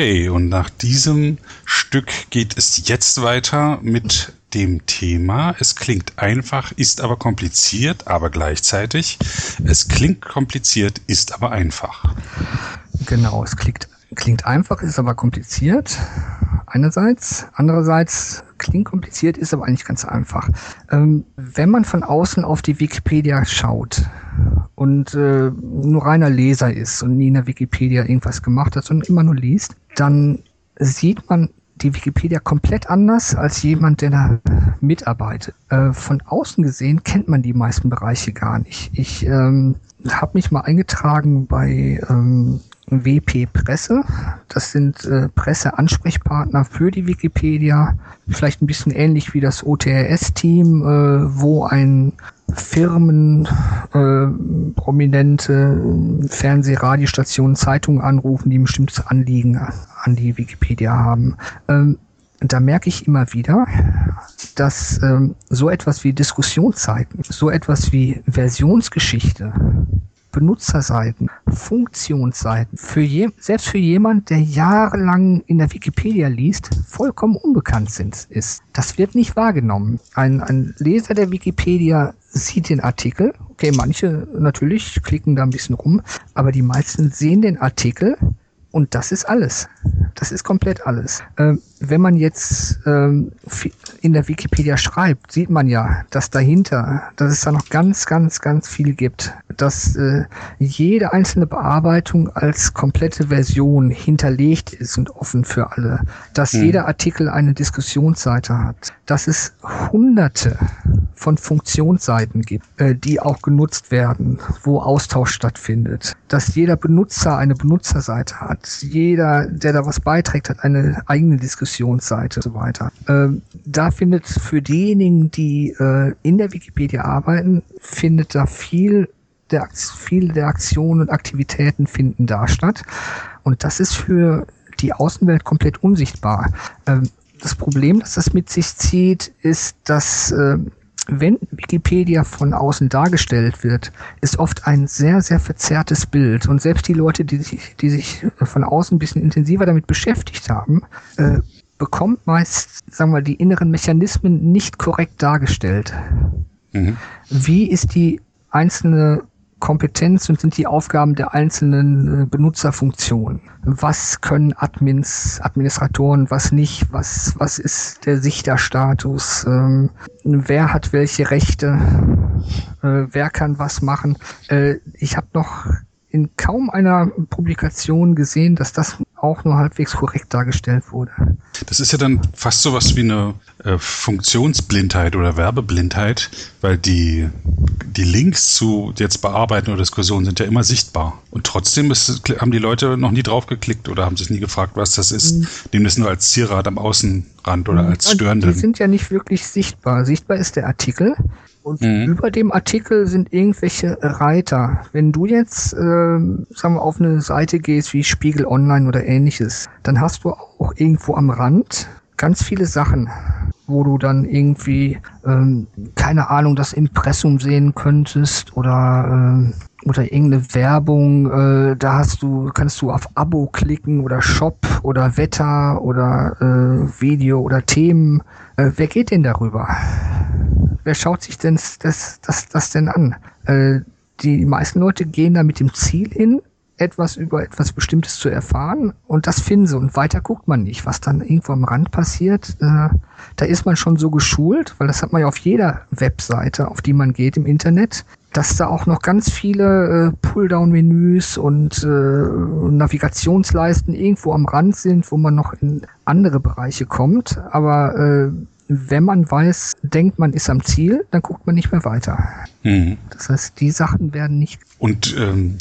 Okay, und nach diesem Stück geht es jetzt weiter mit dem Thema. Es klingt einfach, ist aber kompliziert, aber gleichzeitig. Es klingt kompliziert, ist aber einfach. Genau, es klingt klingt einfach, ist aber kompliziert. Einerseits. Andererseits klingt kompliziert, ist aber eigentlich ganz einfach. Ähm, wenn man von außen auf die Wikipedia schaut und äh, nur reiner Leser ist und nie in der Wikipedia irgendwas gemacht hat, sondern immer nur liest, dann sieht man die Wikipedia komplett anders als jemand, der da mitarbeitet. Äh, von außen gesehen kennt man die meisten Bereiche gar nicht. Ich ähm, habe mich mal eingetragen bei ähm, WP Presse. Das sind äh, Presseansprechpartner für die Wikipedia. Vielleicht ein bisschen ähnlich wie das OTRS-Team, äh, wo ein Firmen, äh, prominente Fernseh-, Radiostationen, Zeitungen anrufen, die ein bestimmtes Anliegen an die Wikipedia haben. Ähm, da merke ich immer wieder, dass ähm, so etwas wie Diskussionszeiten, so etwas wie Versionsgeschichte, Benutzerseiten, Funktionsseiten, für je, selbst für jemand, der jahrelang in der Wikipedia liest, vollkommen unbekannt sind, ist. Das wird nicht wahrgenommen. Ein, ein Leser der Wikipedia sieht den Artikel. Okay, manche natürlich klicken da ein bisschen rum, aber die meisten sehen den Artikel und das ist alles. Das ist komplett alles. Ähm, wenn man jetzt ähm, in der Wikipedia schreibt, sieht man ja, dass dahinter, dass es da noch ganz, ganz, ganz viel gibt. Dass äh, jede einzelne Bearbeitung als komplette Version hinterlegt ist und offen für alle. Dass hm. jeder Artikel eine Diskussionsseite hat. Dass es hunderte von Funktionsseiten gibt, äh, die auch genutzt werden, wo Austausch stattfindet. Dass jeder Benutzer eine Benutzerseite hat. Jeder, der da was beiträgt, hat eine eigene Diskussionsseite und so weiter. Ähm, da findet für diejenigen, die äh, in der Wikipedia arbeiten, findet da viel der, viele der Aktionen und Aktivitäten finden da statt. Und das ist für die Außenwelt komplett unsichtbar. Ähm, das Problem, das das mit sich zieht, ist, dass äh, wenn Wikipedia von außen dargestellt wird, ist oft ein sehr, sehr verzerrtes Bild. Und selbst die Leute, die sich, die sich von außen ein bisschen intensiver damit beschäftigt haben, äh, bekommt meist, sagen wir, die inneren Mechanismen nicht korrekt dargestellt. Mhm. Wie ist die einzelne Kompetenz und sind die Aufgaben der einzelnen äh, Benutzerfunktionen. Was können Admins, Administratoren, was nicht, was, was ist der Sichterstatus, ähm, wer hat welche Rechte, äh, wer kann was machen. Äh, ich habe noch in kaum einer Publikation gesehen, dass das auch nur halbwegs korrekt dargestellt wurde. Das ist ja dann fast so was wie eine äh, Funktionsblindheit oder Werbeblindheit, weil die, die Links zu jetzt bearbeiten oder Diskussionen sind ja immer sichtbar. Und trotzdem ist, haben die Leute noch nie drauf geklickt oder haben sich nie gefragt, was das ist. Mhm. Nehmen das nur als Zierrad am Außenrand oder mhm. als störende. Die sind ja nicht wirklich sichtbar. Sichtbar ist der Artikel. Und mhm. über dem Artikel sind irgendwelche Reiter. Wenn du jetzt, äh, sagen wir, auf eine Seite gehst wie Spiegel Online oder ähnliches, dann hast du auch irgendwo am Rand ganz viele Sachen, wo du dann irgendwie, ähm, keine Ahnung, das Impressum sehen könntest oder äh, oder irgendeine Werbung, äh, da hast du, kannst du auf Abo klicken oder Shop oder Wetter oder äh, Video oder Themen. Äh, wer geht denn darüber? Wer schaut sich denn das, das, das denn an? Äh, die meisten Leute gehen da mit dem Ziel hin, etwas über etwas Bestimmtes zu erfahren und das finden sie und weiter guckt man nicht. Was dann irgendwo am Rand passiert, äh, da ist man schon so geschult, weil das hat man ja auf jeder Webseite, auf die man geht im Internet, dass da auch noch ganz viele äh, Pulldown-Menüs und äh, Navigationsleisten irgendwo am Rand sind, wo man noch in andere Bereiche kommt. Aber äh, wenn man weiß, denkt man ist am Ziel, dann guckt man nicht mehr weiter. Mhm. Das heißt, die Sachen werden nicht. Und ähm,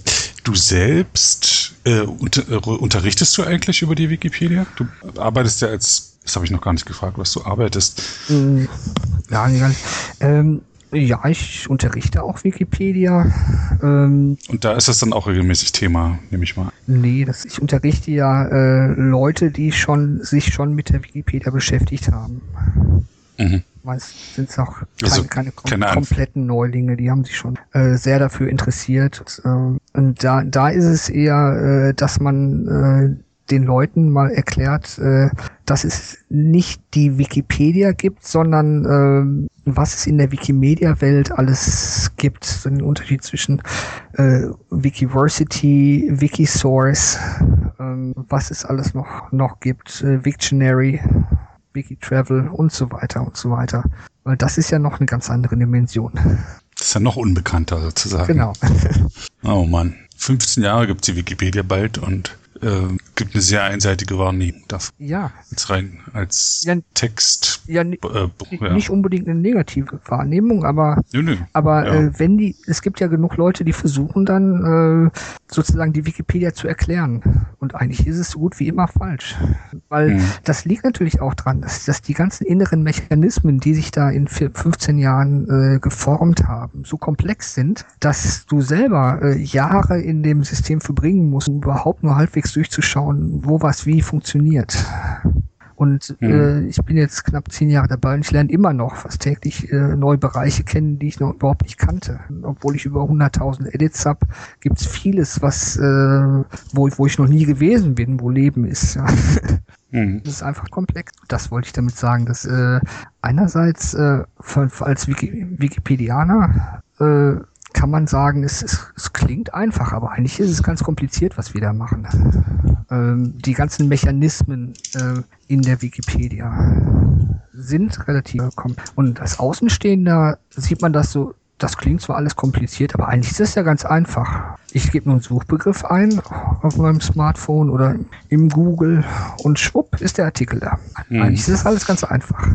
Du selbst äh, unter, äh, unterrichtest du eigentlich über die Wikipedia? Du arbeitest ja als, das habe ich noch gar nicht gefragt, was du arbeitest. Ja, ähm, ja, ich unterrichte auch Wikipedia. Ähm, Und da ist das dann auch regelmäßig Thema, nehme ich mal. Nee, das, ich unterrichte ja äh, Leute, die schon sich schon mit der Wikipedia beschäftigt haben. Mhm. Meist sind es auch keine, also, keine, keine kompletten Neulinge, die haben sich schon äh, sehr dafür interessiert. Und, äh, und da, da ist es eher, äh, dass man äh, den Leuten mal erklärt, äh, dass es nicht die Wikipedia gibt, sondern äh, was es in der Wikimedia-Welt alles gibt. So den Unterschied zwischen äh, Wikiversity, Wikisource, ähm, was es alles noch, noch gibt, äh, Victionary, Wikitravel und so weiter und so weiter. Weil das ist ja noch eine ganz andere Dimension. Das ist ja noch unbekannter sozusagen. Genau. Oh Mann. 15 Jahre gibt's die Wikipedia bald und äh, gibt eine sehr einseitige Wahrnehmung davon. Ja, Als rein als Ja, Text. ja, Äh, ja. nicht unbedingt eine negative Wahrnehmung, aber Nö, nö. Aber Ja. äh, wenn die, es gibt ja genug Leute, die versuchen dann äh, sozusagen die Wikipedia zu erklären. Und eigentlich ist es so gut wie immer falsch. Weil Mhm. das liegt natürlich auch dran, dass, dass die ganzen inneren Mechanismen, die sich da in vier- 15 Jahren äh, geformt haben, so komplex sind, dass du selber äh, Jahre in dem System verbringen musst, um überhaupt nur halbwegs durchzuschauen, wo was wie funktioniert. Und Mhm. äh, ich bin jetzt knapp zehn Jahre dabei und ich lerne immer noch fast täglich äh, neue Bereiche kennen, die ich noch überhaupt nicht kannte. Obwohl ich über 100.000 Edits habe, gibt es vieles, was äh, wo, wo ich noch nie gewesen bin, wo Leben ist. Ja. Mhm. Das ist einfach komplex. Das wollte ich damit sagen, dass äh, einerseits äh, von, als Wiki, Wikipedianer äh, kann man sagen, es, es, es klingt einfach, aber eigentlich ist es ganz kompliziert, was wir da machen. Ähm, die ganzen Mechanismen äh, in der Wikipedia sind relativ komplex. Und als Außenstehender sieht man das so, das klingt zwar alles kompliziert, aber eigentlich ist es ja ganz einfach. Ich gebe nur einen Suchbegriff ein auf meinem Smartphone oder im Google und schwupp ist der Artikel da. Mhm. Eigentlich ist das alles ganz einfach.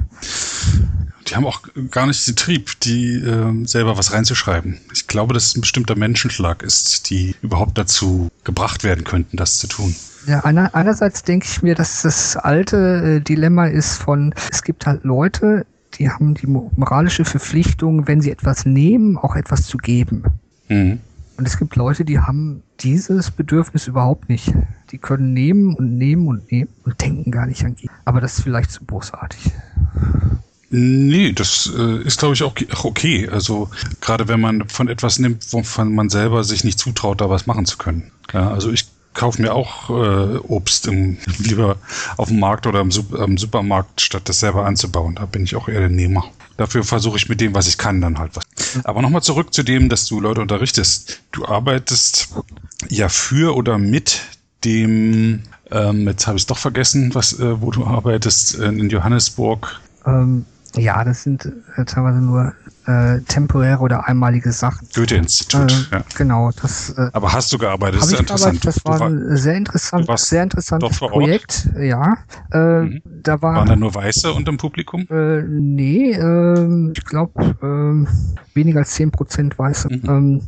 Die haben auch gar nicht den Trieb, die ähm, selber was reinzuschreiben. Ich glaube, dass es ein bestimmter Menschenschlag ist, die überhaupt dazu gebracht werden könnten, das zu tun. Ja, einer, einerseits denke ich mir, dass das alte äh, Dilemma ist von, es gibt halt Leute, die haben die mo- moralische Verpflichtung, wenn sie etwas nehmen, auch etwas zu geben. Mhm. Und es gibt Leute, die haben dieses Bedürfnis überhaupt nicht. Die können nehmen und nehmen und nehmen und denken gar nicht an Geben. Aber das ist vielleicht zu bosartig. Nee, das äh, ist, glaube ich, auch, okay. Also gerade wenn man von etwas nimmt, wovon man selber sich nicht zutraut, da was machen zu können. Ja, also ich kaufe mir auch äh, Obst im, lieber auf dem Markt oder im, am Supermarkt, statt das selber anzubauen. Da bin ich auch eher der Nehmer. Dafür versuche ich mit dem, was ich kann, dann halt was. Aber nochmal zurück zu dem, dass du Leute unterrichtest. Du arbeitest ja für oder mit dem, ähm, jetzt habe ich es doch vergessen, was, äh, wo du arbeitest, in Johannesburg. Ähm, ja, das sind äh, teilweise nur äh, temporäre oder einmalige Sachen. Goethe-Institut. Äh, ja. Genau, das äh, Aber hast du gearbeitet? Das ist interessant. das war war- ein sehr interessant, sehr interessantes Ort? Projekt, ja. Äh, Mhm. Da war waren da nur Weiße unter dem Publikum? Äh, nee, ähm, ich glaube ähm, weniger als 10% Weiße. Mhm. Ähm,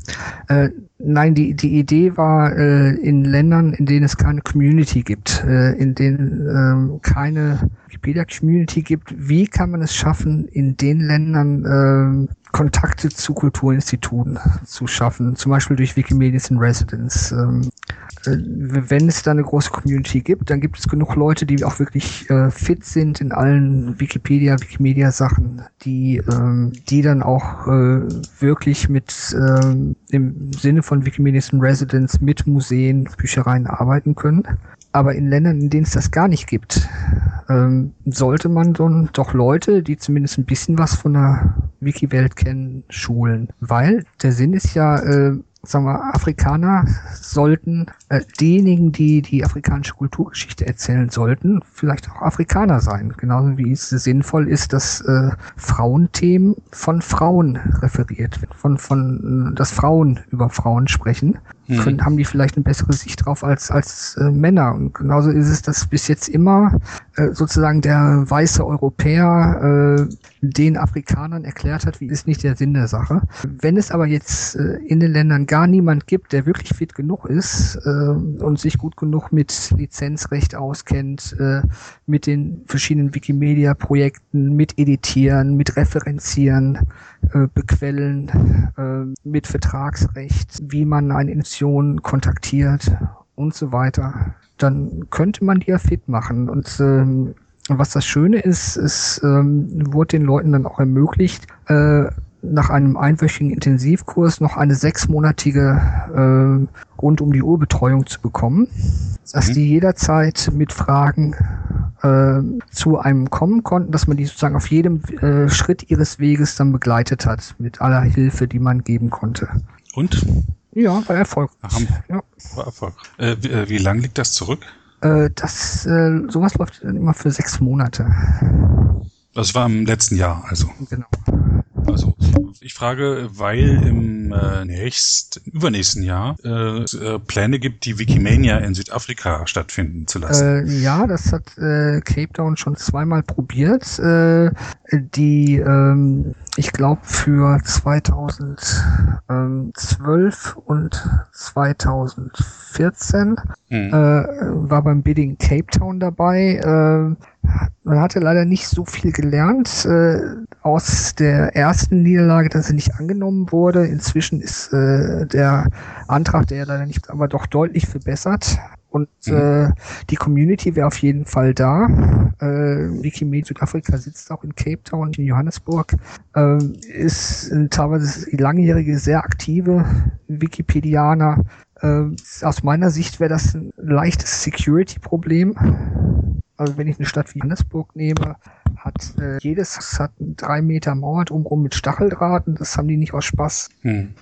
äh, nein, die, die Idee war, äh, in Ländern, in denen es keine Community gibt, äh, in denen ähm, keine Wikipedia-Community gibt, wie kann man es schaffen, in den Ländern ähm, Kontakte zu Kulturinstituten zu schaffen, zum Beispiel durch Wikimedias in Residence. Ähm, äh, wenn es da eine große Community gibt, dann gibt es genug Leute, die auch wirklich äh, fit sind in allen Wikipedia, Wikimedia-Sachen, die, ähm, die dann auch äh, wirklich mit ähm, im Sinne von Wikimedias in Residence mit Museen, Büchereien arbeiten können. Aber in Ländern, in denen es das gar nicht gibt, ähm, sollte man dann doch Leute, die zumindest ein bisschen was von der Wiki-Welt kennen, schulen. Weil der Sinn ist ja, äh, sagen wir, Afrikaner sollten, äh, diejenigen, die die afrikanische Kulturgeschichte erzählen sollten, vielleicht auch Afrikaner sein. Genauso wie es sinnvoll ist, dass äh, Frauenthemen von Frauen referiert werden, von, von, äh, dass Frauen über Frauen sprechen. Mhm. Können, haben die vielleicht eine bessere Sicht drauf als, als äh, Männer. Und genauso ist es, dass bis jetzt immer äh, sozusagen der weiße Europäer äh, den Afrikanern erklärt hat, wie ist nicht der Sinn der Sache. Wenn es aber jetzt äh, in den Ländern gar niemand gibt, der wirklich fit genug ist äh, und sich gut genug mit Lizenzrecht auskennt, äh, mit den verschiedenen Wikimedia-Projekten, mit Editieren, mit Referenzieren, äh, Bequellen, äh, mit Vertragsrecht, wie man eine Institution kontaktiert und so weiter, dann könnte man die ja fit machen. Und ähm, was das Schöne ist, es ähm, wurde den Leuten dann auch ermöglicht, äh, nach einem einwöchigen Intensivkurs noch eine sechsmonatige äh, rund um die Uhr Betreuung zu bekommen, dass Mhm. die jederzeit mit Fragen äh, zu einem kommen konnten, dass man die sozusagen auf jedem äh, Schritt ihres Weges dann begleitet hat, mit aller Hilfe, die man geben konnte. Und? Ja, war Erfolg. Ach, ja. War Erfolg. Äh, wie, äh, wie lang liegt das zurück? Äh, das, äh, sowas läuft immer für sechs Monate. Das war im letzten Jahr, also. Genau. Also ich frage, weil im äh, nächsten, übernächsten Jahr äh, äh, Pläne gibt, die Wikimania in Südafrika stattfinden zu lassen. Äh, ja, das hat äh, Cape Town schon zweimal probiert. Äh, die, ähm, ich glaube, für 2012 und 2014 hm. äh, war beim Bidding Cape Town dabei. Äh, man hatte leider nicht so viel gelernt äh, aus der ersten Niederlage, dass sie nicht angenommen wurde. Inzwischen ist äh, der Antrag, der leider nicht, aber doch deutlich verbessert. Und mhm. äh, die Community wäre auf jeden Fall da. Äh, Wikimedia Südafrika sitzt auch in Cape Town, in Johannesburg. Äh, ist ein teilweise langjährige, sehr aktive Wikipedianer. Äh, aus meiner Sicht wäre das ein leichtes Security-Problem also wenn ich eine Stadt wie Johannesburg nehme, hat äh, jedes hat drei Meter Mauer drumherum mit Stacheldrahten. Das haben die nicht aus Spaß. Hm.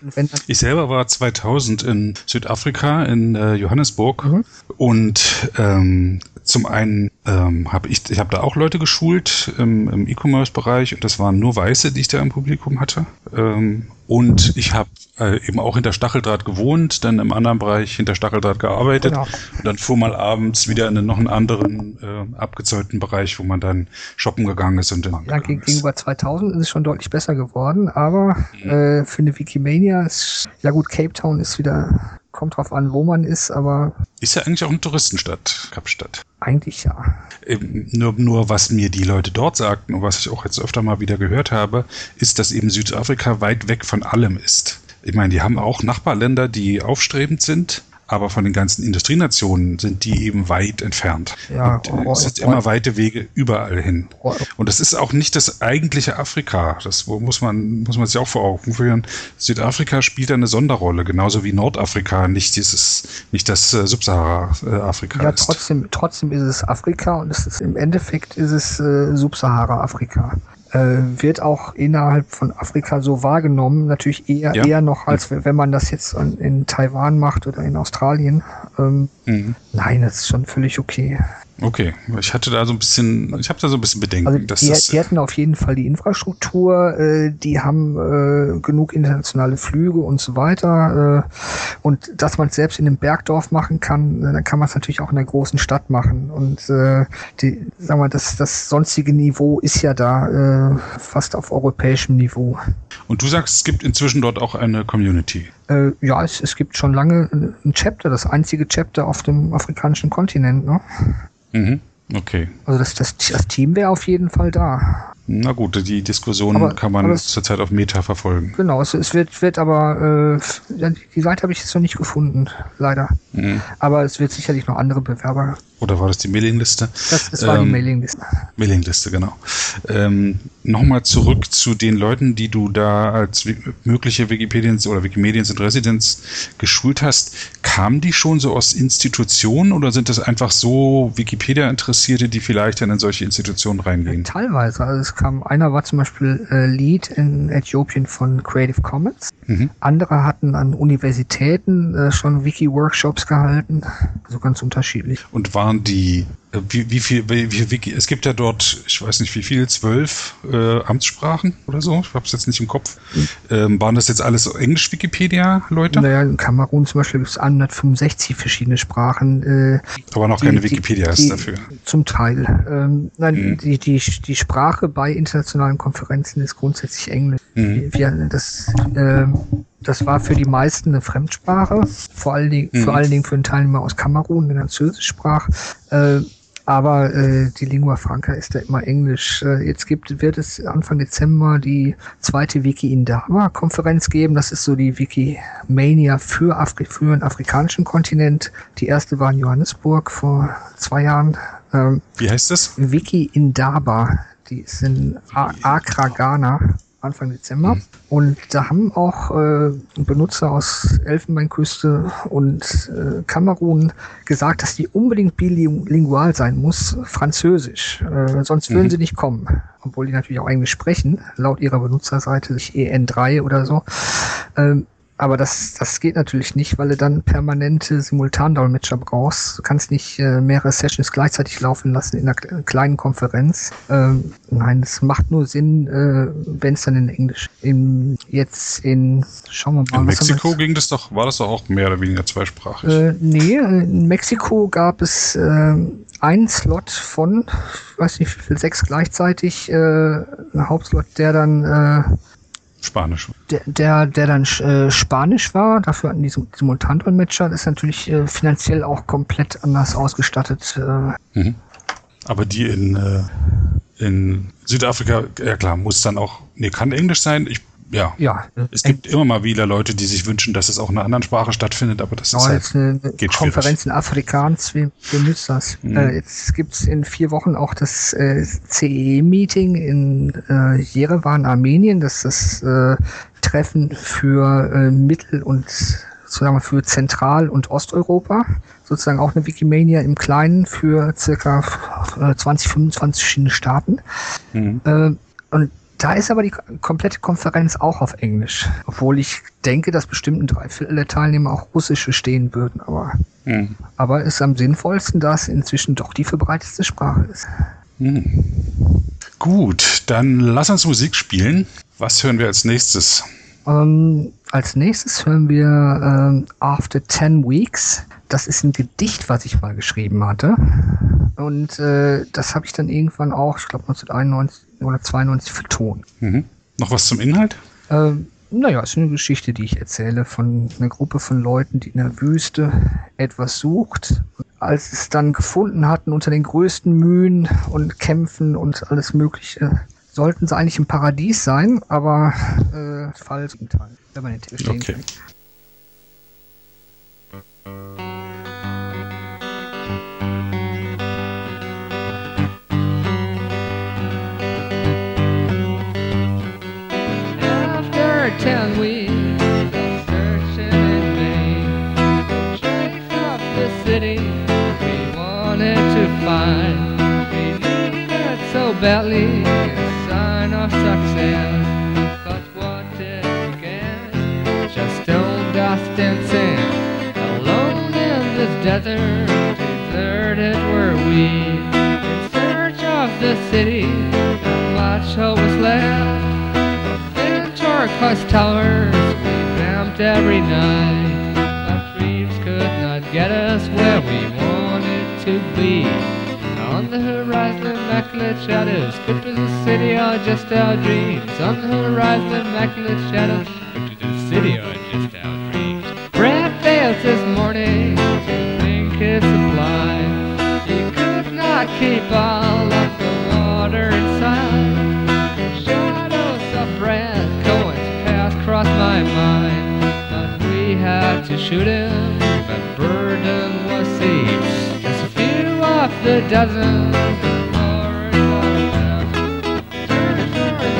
ich selber war 2000 in Südafrika in äh, Johannesburg mhm. und ähm, zum einen ähm, habe ich, ich habe da auch Leute geschult im, im E-Commerce-Bereich und das waren nur Weiße, die ich da im Publikum hatte. Ähm, und ich habe äh, eben auch hinter Stacheldraht gewohnt, dann im anderen Bereich hinter Stacheldraht gearbeitet genau. und dann fuhr mal abends wieder in noch einen anderen äh, abgezäunten Bereich, wo man dann shoppen gegangen ist und dann ja, gegenüber 2000 ist es schon deutlich besser geworden, aber mhm. äh, für eine Wikimania ist ja gut, Cape Town ist wieder kommt drauf an, wo man ist, aber. Ist ja eigentlich auch eine Touristenstadt, Kapstadt. Eigentlich ja. Eben, nur, nur was mir die Leute dort sagten und was ich auch jetzt öfter mal wieder gehört habe, ist, dass eben Südafrika weit weg von allem ist. Ich meine, die haben auch Nachbarländer, die aufstrebend sind, aber von den ganzen Industrienationen sind die eben weit entfernt. Ja, und, äh, es sind immer weite Wege überall hin. Und das ist auch nicht das eigentliche Afrika. Das muss man, muss man sich auch vor Augen führen. Südafrika spielt eine Sonderrolle, genauso wie Nordafrika nicht dieses, nicht das äh, Subsahara-Afrika ja, ist. Trotzdem, trotzdem ist es Afrika und es ist, im Endeffekt ist es äh, Subsahara-Afrika wird auch innerhalb von Afrika so wahrgenommen. Natürlich eher, ja. eher noch, als wenn man das jetzt in, in Taiwan macht oder in Australien. Ähm, mhm. Nein, das ist schon völlig okay. Okay, ich hatte da so ein bisschen, ich habe da so ein bisschen Bedenken. Also die, die, hatten auf jeden Fall die Infrastruktur, äh, die haben äh, genug internationale Flüge und so weiter. Äh, und dass man es selbst in einem Bergdorf machen kann, äh, dann kann man es natürlich auch in einer großen Stadt machen. Und äh, die, sagen wir, das, das sonstige Niveau ist ja da äh, fast auf europäischem Niveau. Und du sagst, es gibt inzwischen dort auch eine Community. Äh, ja, es, es gibt schon lange ein Chapter, das einzige Chapter auf dem afrikanischen Kontinent. Ne? Mhm. Okay. Also das, das, das Team wäre auf jeden Fall da. Na gut, die Diskussion aber, kann man es, zurzeit auf Meta verfolgen. Genau, es, es wird, wird aber, äh, die Seite habe ich jetzt noch nicht gefunden, leider. Mhm. Aber es wird sicherlich noch andere Bewerber oder war das die Mailingliste? Das, das war ähm, die Mailingliste. Mailingliste, genau. Ähm, Nochmal zurück zu den Leuten, die du da als mögliche Wikipedians oder Wikimedians in Residence geschult hast. Kamen die schon so aus Institutionen oder sind das einfach so Wikipedia-Interessierte, die vielleicht dann in solche Institutionen reingehen? Teilweise. Also es kam, einer war zum Beispiel äh, Lead in Äthiopien von Creative Commons. Mhm. Andere hatten an Universitäten äh, schon Wiki-Workshops gehalten. Also ganz unterschiedlich. Und waren die äh, wie, wie viel, wie, wie, es gibt ja dort, ich weiß nicht wie viel, zwölf äh, Amtssprachen oder so, ich habe es jetzt nicht im Kopf. Ähm, waren das jetzt alles Englisch-Wikipedia-Leute? Naja, in Kamerun zum Beispiel gibt es 165 verschiedene Sprachen. Äh, Aber noch die, keine Wikipedia ist dafür. Zum Teil. Ähm, nein, mhm. die, die, die Sprache bei internationalen Konferenzen ist grundsätzlich Englisch. Mhm. Wir, das, äh, das war für die meisten eine Fremdsprache, vor allen Dingen, mhm. vor allen Dingen für einen Teilnehmer aus Kamerun, der Französisch sprach. Äh, aber äh, die Lingua Franca ist da immer Englisch. Äh, jetzt gibt, wird es Anfang Dezember die zweite Wiki Indaba Konferenz geben. Das ist so die Wikimania für, Afri für den afrikanischen Kontinent. Die erste war in Johannesburg vor zwei Jahren. Ähm, Wie heißt das? Wiki Indaba. Die ist in Accra, Ghana. Anfang Dezember. Mhm. Und da haben auch äh, Benutzer aus Elfenbeinküste und äh, Kamerun gesagt, dass die unbedingt bilingual sein muss, Französisch. Äh, sonst würden mhm. sie nicht kommen. Obwohl die natürlich auch Englisch sprechen, laut ihrer Benutzerseite, sich EN3 oder so. Ähm, aber das, das geht natürlich nicht, weil du dann permanente Simultandolmetscher brauchst. Du kannst nicht äh, mehrere Sessions gleichzeitig laufen lassen in einer kleinen Konferenz. Ähm, nein, es macht nur Sinn, äh, wenn es dann in Englisch. In, jetzt in, schauen wir mal. In Mexiko ging das doch, war das doch auch mehr oder weniger zweisprachig? Äh, nee, in Mexiko gab es äh, einen Slot von, weiß nicht wie viel, sechs gleichzeitig, äh, ein Hauptslot, der dann äh, Spanisch. Der, der, der dann äh, Spanisch war, dafür hatten die Simultandolmetscher, ist natürlich äh, finanziell auch komplett anders ausgestattet. Äh. Mhm. Aber die in, äh, in Südafrika, ja klar, muss dann auch, nee, kann Englisch sein. Ich ja. ja. Es gibt immer mal wieder Leute, die sich wünschen, dass es auch in einer anderen Sprache stattfindet, aber das ist halt, eine geht Konferenz schwierig. in Afrikaans, wie, wie nützt das? Mhm. Äh, jetzt gibt es in vier Wochen auch das äh, CE-Meeting in äh, Jerewan, Armenien. Das ist das äh, Treffen für äh, Mittel- und sozusagen für Zentral- und Osteuropa. Sozusagen auch eine Wikimania im Kleinen für circa 20, äh, 25 verschiedene Staaten. Mhm. Äh, und da ist aber die komplette Konferenz auch auf Englisch. Obwohl ich denke, dass bestimmt drei Viertel der Teilnehmer auch Russisch verstehen würden. Aber, mhm. aber ist am sinnvollsten, da es inzwischen doch die verbreitetste Sprache ist. Mhm. Gut, dann lass uns Musik spielen. Was hören wir als nächstes? Ähm, als nächstes hören wir ähm, After Ten Weeks. Das ist ein Gedicht, was ich mal geschrieben hatte. Und äh, das habe ich dann irgendwann auch, ich glaube 1991 oder 92 vertonen. Mhm. Noch was zum Inhalt? Ähm, naja, es ist eine Geschichte, die ich erzähle von einer Gruppe von Leuten, die in der Wüste etwas sucht. Als es dann gefunden hatten unter den größten Mühen und Kämpfen und alles Mögliche, sollten sie eigentlich im Paradies sein, aber äh, falsch im Teil, wenn man den Text okay. kann. We needed so badly a sign of success. But what did we get? Just stone, dust, and sand. Alone in this desert, deserted were we. In search of the city, not much hope was left turquoise towers we vamped every night. Our dreams could not get us where we wanted to be. On the horizon, immaculate shadows, could to the city or just our dreams. On the horizon, immaculate shadows, could to the city or just our dreams. Breath fails this morning to think it's a. You could not keep all of the water inside. Shadows of Brad Cohen's past crossed my mind. But we had to shoot him, the burden was of the dozen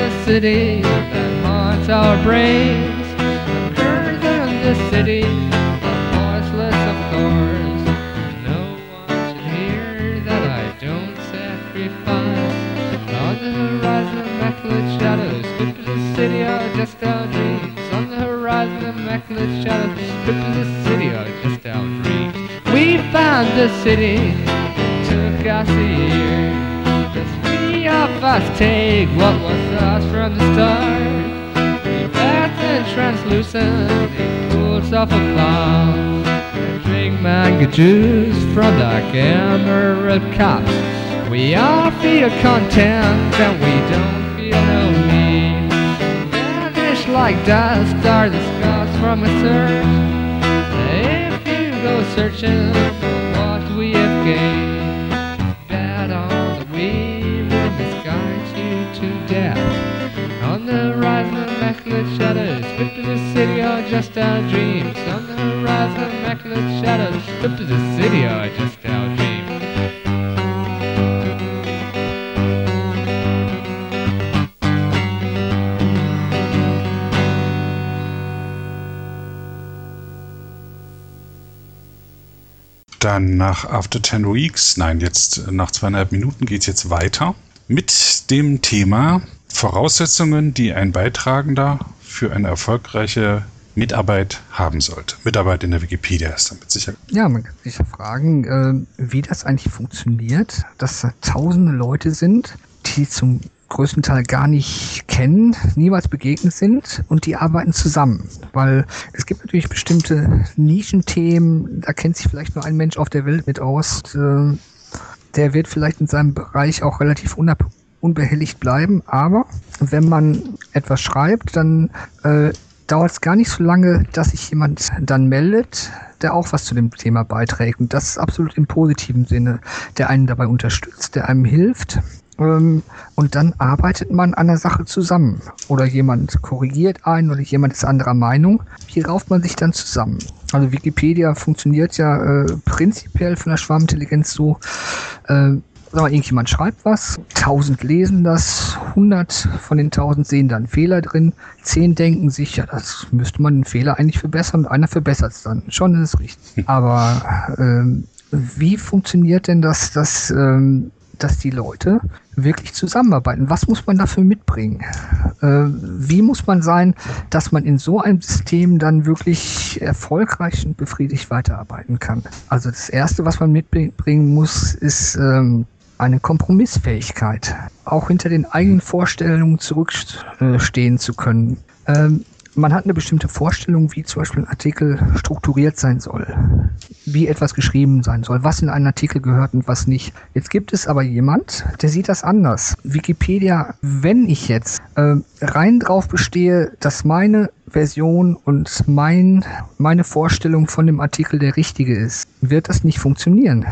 the city that haunts our brains. Occurs in the city, voiceless of course. No one should hear that I don't sacrifice. On the horizon, immaculate shadows, to the city are just our dreams On the horizon, immaculate shadows stripping the city are just our dreams. We found the city, a year. The three of us take what was us from the start. We wrapped in translucent in pools of a cloud. And drink mango juice from the emerald cups. We all feel content and we don't feel no need. Vanish like dust are the scars from a search. If you go searching for what we have gained, immaculate shadows, slip to the city or just our dreams. On the horizon, immaculate shadows, slip to the city or just our dreams. Dann nach After 10 Weeks, nein, jetzt nach zweieinhalb Minuten geht es jetzt weiter mit dem Thema Voraussetzungen, die ein Beitragender für eine erfolgreiche Mitarbeit haben sollte. Mitarbeit in der Wikipedia ist damit sicher. Ja, man kann sich fragen, äh, wie das eigentlich funktioniert, dass da tausende Leute sind, die zum größten Teil gar nicht kennen, niemals begegnet sind und die arbeiten zusammen. Weil es gibt natürlich bestimmte Nischenthemen, da kennt sich vielleicht nur ein Mensch auf der Welt mit aus. Äh, der wird vielleicht in seinem Bereich auch relativ unbehelligt bleiben, aber wenn man etwas schreibt, dann äh, dauert es gar nicht so lange, dass sich jemand dann meldet, der auch was zu dem Thema beiträgt. Und das ist absolut im positiven Sinne, der einen dabei unterstützt, der einem hilft. Ähm, und dann arbeitet man an der Sache zusammen. Oder jemand korrigiert einen oder jemand ist anderer Meinung. Hier rauft man sich dann zusammen. Also Wikipedia funktioniert ja äh, prinzipiell von der Schwarmintelligenz so, äh, mal, irgendjemand schreibt was, 1000 lesen das, 100 von den 1000 sehen dann Fehler drin, 10 denken sich, ja, das müsste man den Fehler eigentlich verbessern und einer verbessert es dann. Schon ist es richtig. Hm. Aber ähm, wie funktioniert denn das, dass, ähm, dass die Leute wirklich zusammenarbeiten? Was muss man dafür mitbringen? Äh, wie muss man sein, dass man in so einem System dann wirklich erfolgreich und befriedigt weiterarbeiten kann? Also das Erste, was man mitbringen muss, ist ähm, eine Kompromissfähigkeit, auch hinter den eigenen Vorstellungen zurückstehen zu können. Ähm, man hat eine bestimmte Vorstellung, wie zum Beispiel ein Artikel strukturiert sein soll, wie etwas geschrieben sein soll, was in einen Artikel gehört und was nicht. Jetzt gibt es aber jemand, der sieht das anders. Wikipedia, wenn ich jetzt äh, rein drauf bestehe, dass meine Version und mein, meine Vorstellung von dem Artikel der richtige ist, wird das nicht funktionieren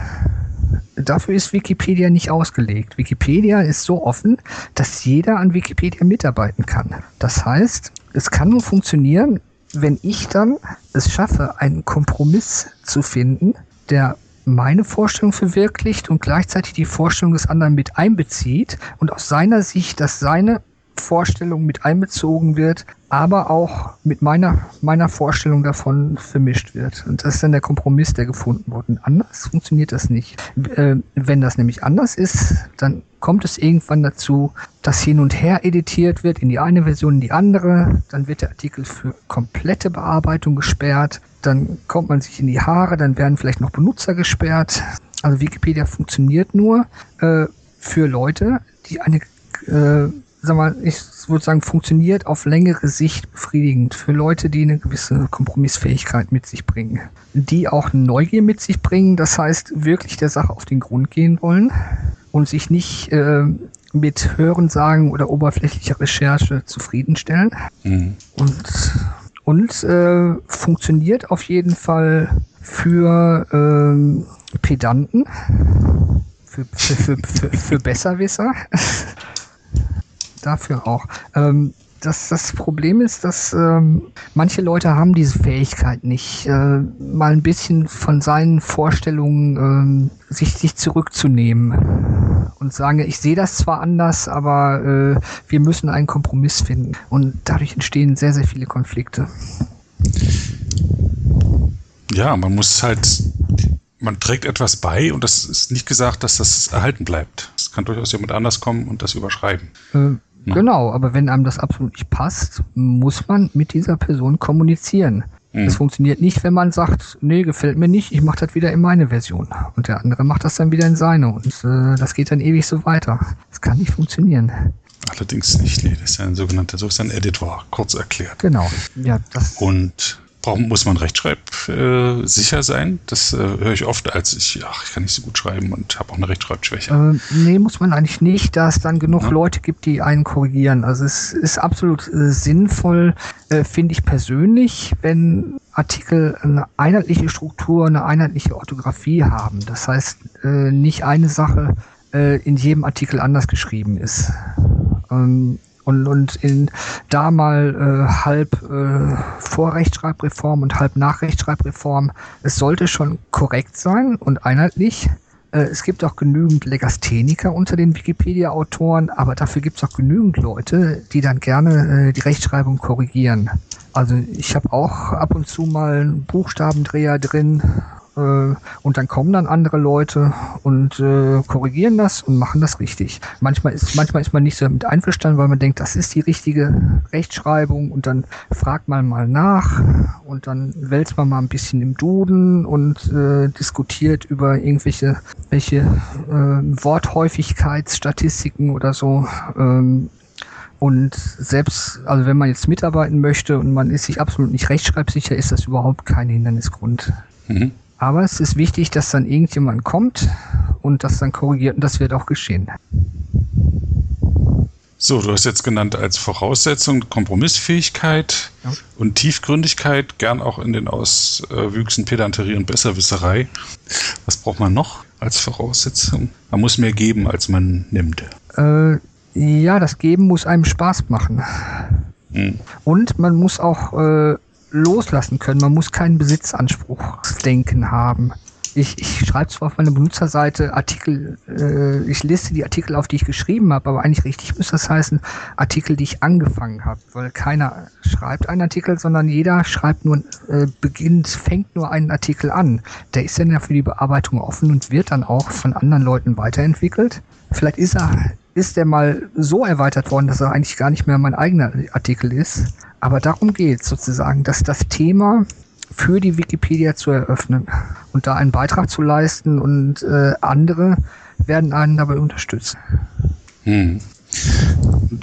dafür ist Wikipedia nicht ausgelegt. Wikipedia ist so offen, dass jeder an Wikipedia mitarbeiten kann. Das heißt, es kann nur funktionieren, wenn ich dann es schaffe, einen Kompromiss zu finden, der meine Vorstellung verwirklicht und gleichzeitig die Vorstellung des anderen mit einbezieht und aus seiner Sicht, dass seine Vorstellung mit einbezogen wird, aber auch mit meiner, meiner Vorstellung davon vermischt wird. Und das ist dann der Kompromiss, der gefunden wurde. anders funktioniert das nicht. Äh, wenn das nämlich anders ist, dann kommt es irgendwann dazu, dass hin und her editiert wird in die eine Version, in die andere. Dann wird der Artikel für komplette Bearbeitung gesperrt. Dann kommt man sich in die Haare, dann werden vielleicht noch Benutzer gesperrt. Also Wikipedia funktioniert nur äh, für Leute, die eine äh, sag mal, ich würde sagen, funktioniert auf längere Sicht befriedigend für Leute, die eine gewisse Kompromissfähigkeit mit sich bringen. Die auch Neugier mit sich bringen, das heißt, wirklich der Sache auf den Grund gehen wollen und sich nicht äh, mit Hörensagen oder oberflächlicher Recherche zufriedenstellen. Mhm. Und, und äh, funktioniert auf jeden Fall für ähm, Pedanten, für, für, für, für, für Besserwisser dafür auch. Ähm, das, das Problem ist, dass ähm, manche Leute haben diese Fähigkeit nicht, äh, mal ein bisschen von seinen Vorstellungen ähm, sich, sich zurückzunehmen und sagen, ich sehe das zwar anders, aber äh, wir müssen einen Kompromiss finden. Und dadurch entstehen sehr, sehr viele Konflikte. Ja, man muss halt, man trägt etwas bei und das ist nicht gesagt, dass das erhalten bleibt. Es kann durchaus jemand anders kommen und das überschreiben. Äh, Ne? Genau, aber wenn einem das absolut nicht passt, muss man mit dieser Person kommunizieren. Mhm. Das funktioniert nicht, wenn man sagt, nee, gefällt mir nicht, ich mache das wieder in meine Version. Und der andere macht das dann wieder in seine. Und äh, das geht dann ewig so weiter. Das kann nicht funktionieren. Allerdings nicht, nee, das ist ja ein sogenannter, so ist ein Editor, kurz erklärt. Genau, ja. Das Und Warum muss man rechtschreibsicher äh, sein? Das äh, höre ich oft, als ich, ach, ich kann nicht so gut schreiben und habe auch eine Rechtschreibschwäche. Äh, nee, muss man eigentlich nicht, da es dann genug ja. Leute gibt, die einen korrigieren. Also es ist absolut äh, sinnvoll, äh, finde ich persönlich, wenn Artikel eine einheitliche Struktur, eine einheitliche Orthographie haben. Das heißt, äh, nicht eine Sache in jedem Artikel anders geschrieben ist. Ähm, und, und in da mal äh, halb äh, vor Rechtschreibreform und halb nach Rechtschreibreform. Es sollte schon korrekt sein und einheitlich. Äh, es gibt auch genügend Legastheniker unter den Wikipedia-Autoren, aber dafür gibt es auch genügend Leute, die dann gerne äh, die Rechtschreibung korrigieren. Also ich habe auch ab und zu mal einen Buchstabendreher drin und dann kommen dann andere Leute und äh, korrigieren das und machen das richtig. Manchmal ist, manchmal ist man nicht so damit einverstanden, weil man denkt, das ist die richtige Rechtschreibung und dann fragt man mal nach und dann wälzt man mal ein bisschen im Duden und äh, diskutiert über irgendwelche welche äh, Worthäufigkeitsstatistiken oder so. Ähm, und selbst, also wenn man jetzt mitarbeiten möchte und man ist sich absolut nicht rechtschreibsicher, ist das überhaupt kein Hindernisgrund. Mhm. Aber es ist wichtig, dass dann irgendjemand kommt und das dann korrigiert und das wird auch geschehen. So, du hast jetzt genannt als Voraussetzung Kompromissfähigkeit ja. und Tiefgründigkeit, gern auch in den Auswüchsen Pedanterie und Besserwisserei. Was braucht man noch als Voraussetzung? Man muss mehr geben, als man nimmt. Äh, ja, das Geben muss einem Spaß machen. Hm. Und man muss auch äh, loslassen können. Man muss keinen Besitzanspruchsdenken haben. Ich, ich schreibe zwar auf meiner Benutzerseite Artikel, äh, ich liste die Artikel auf, die ich geschrieben habe, aber eigentlich richtig müsste das heißen Artikel, die ich angefangen habe, weil keiner schreibt einen Artikel, sondern jeder schreibt nur, äh, beginnt, fängt nur einen Artikel an. Der ist dann ja für die Bearbeitung offen und wird dann auch von anderen Leuten weiterentwickelt. Vielleicht ist er ist der mal so erweitert worden, dass er eigentlich gar nicht mehr mein eigener Artikel ist. Aber darum geht es sozusagen, dass das Thema für die Wikipedia zu eröffnen und da einen Beitrag zu leisten und äh, andere werden einen dabei unterstützen. Hm.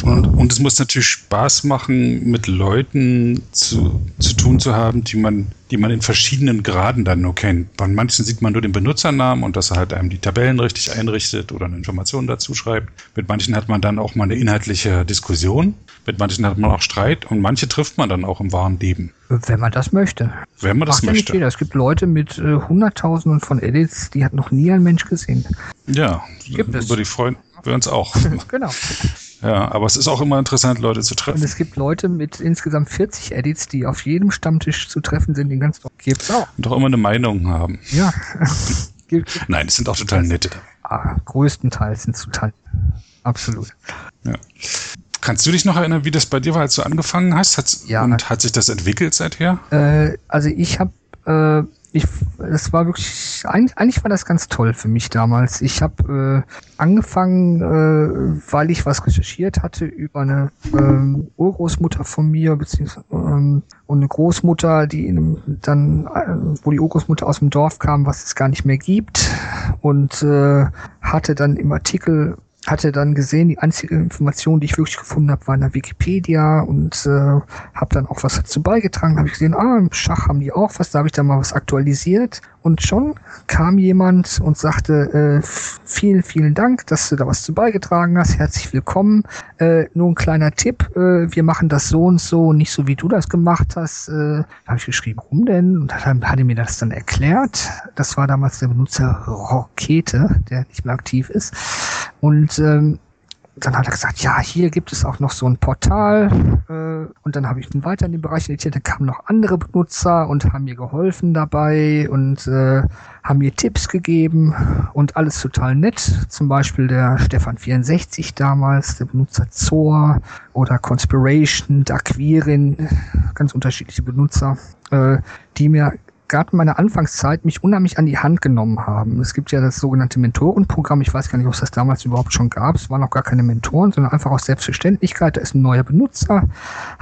Und, und, es muss natürlich Spaß machen, mit Leuten zu, zu tun zu haben, die man, die man in verschiedenen Graden dann nur kennt. Bei manchen sieht man nur den Benutzernamen und dass er halt einem die Tabellen richtig einrichtet oder eine Information dazu schreibt. Mit manchen hat man dann auch mal eine inhaltliche Diskussion. Mit manchen hat man auch Streit und manche trifft man dann auch im wahren Leben. Wenn man das möchte. Wenn man das Macht möchte. Ja Es gibt Leute mit äh, Hunderttausenden von Edits, die hat noch nie ein Mensch gesehen. Ja, gibt über es. die freuen wir uns auch. genau. Ja, aber es ist auch immer interessant, Leute zu treffen. Und es gibt Leute mit insgesamt 40 Edits, die auf jedem Stammtisch zu treffen sind, den ganzen Tag. Gibt's auch. Und auch immer eine Meinung haben. Ja. Nein, die sind auch total nette. Ah, größtenteils sind total. Absolut. Ja. Kannst du dich noch erinnern, wie das bei dir war, als du angefangen hast? Hat's, ja. Und hat sich das entwickelt seither? Äh, also ich habe äh, ich, es war wirklich, eigentlich, eigentlich war das ganz toll für mich damals. Ich habe äh, angefangen, äh, weil ich was recherchiert hatte über eine ähm, Urgroßmutter von mir, beziehungsweise ähm, und eine Großmutter, die in einem, dann, äh, wo die Urgroßmutter aus dem Dorf kam, was es gar nicht mehr gibt, und äh, hatte dann im Artikel hatte dann gesehen, die einzige Information, die ich wirklich gefunden habe, war in der Wikipedia und äh, habe dann auch was dazu beigetragen. Habe ich gesehen, ah, im Schach haben die auch was, da habe ich dann mal was aktualisiert und schon kam jemand und sagte, äh, vielen, vielen Dank, dass du da was zu beigetragen hast. Herzlich willkommen. Äh, nur ein kleiner Tipp, äh, wir machen das so und so, nicht so wie du das gemacht hast. Äh, habe ich geschrieben, warum denn? Und dann hat er mir das dann erklärt. Das war damals der Benutzer Rokete, der nicht mehr aktiv ist. Und ähm, dann hat er gesagt, ja, hier gibt es auch noch so ein Portal. Äh, und dann habe ich dann weiter in den Bereich editiert. Dann kamen noch andere Benutzer und haben mir geholfen dabei und äh, haben mir Tipps gegeben und alles total nett. Zum Beispiel der Stefan64 damals, der Benutzer Zor oder Conspiration, Daquirin, ganz unterschiedliche Benutzer, äh, die mir gerade in meiner Anfangszeit mich unheimlich an die Hand genommen haben. Es gibt ja das sogenannte Mentorenprogramm. Ich weiß gar nicht, ob es das damals überhaupt schon gab. Es waren auch gar keine Mentoren, sondern einfach aus Selbstverständlichkeit. Da ist ein neuer Benutzer,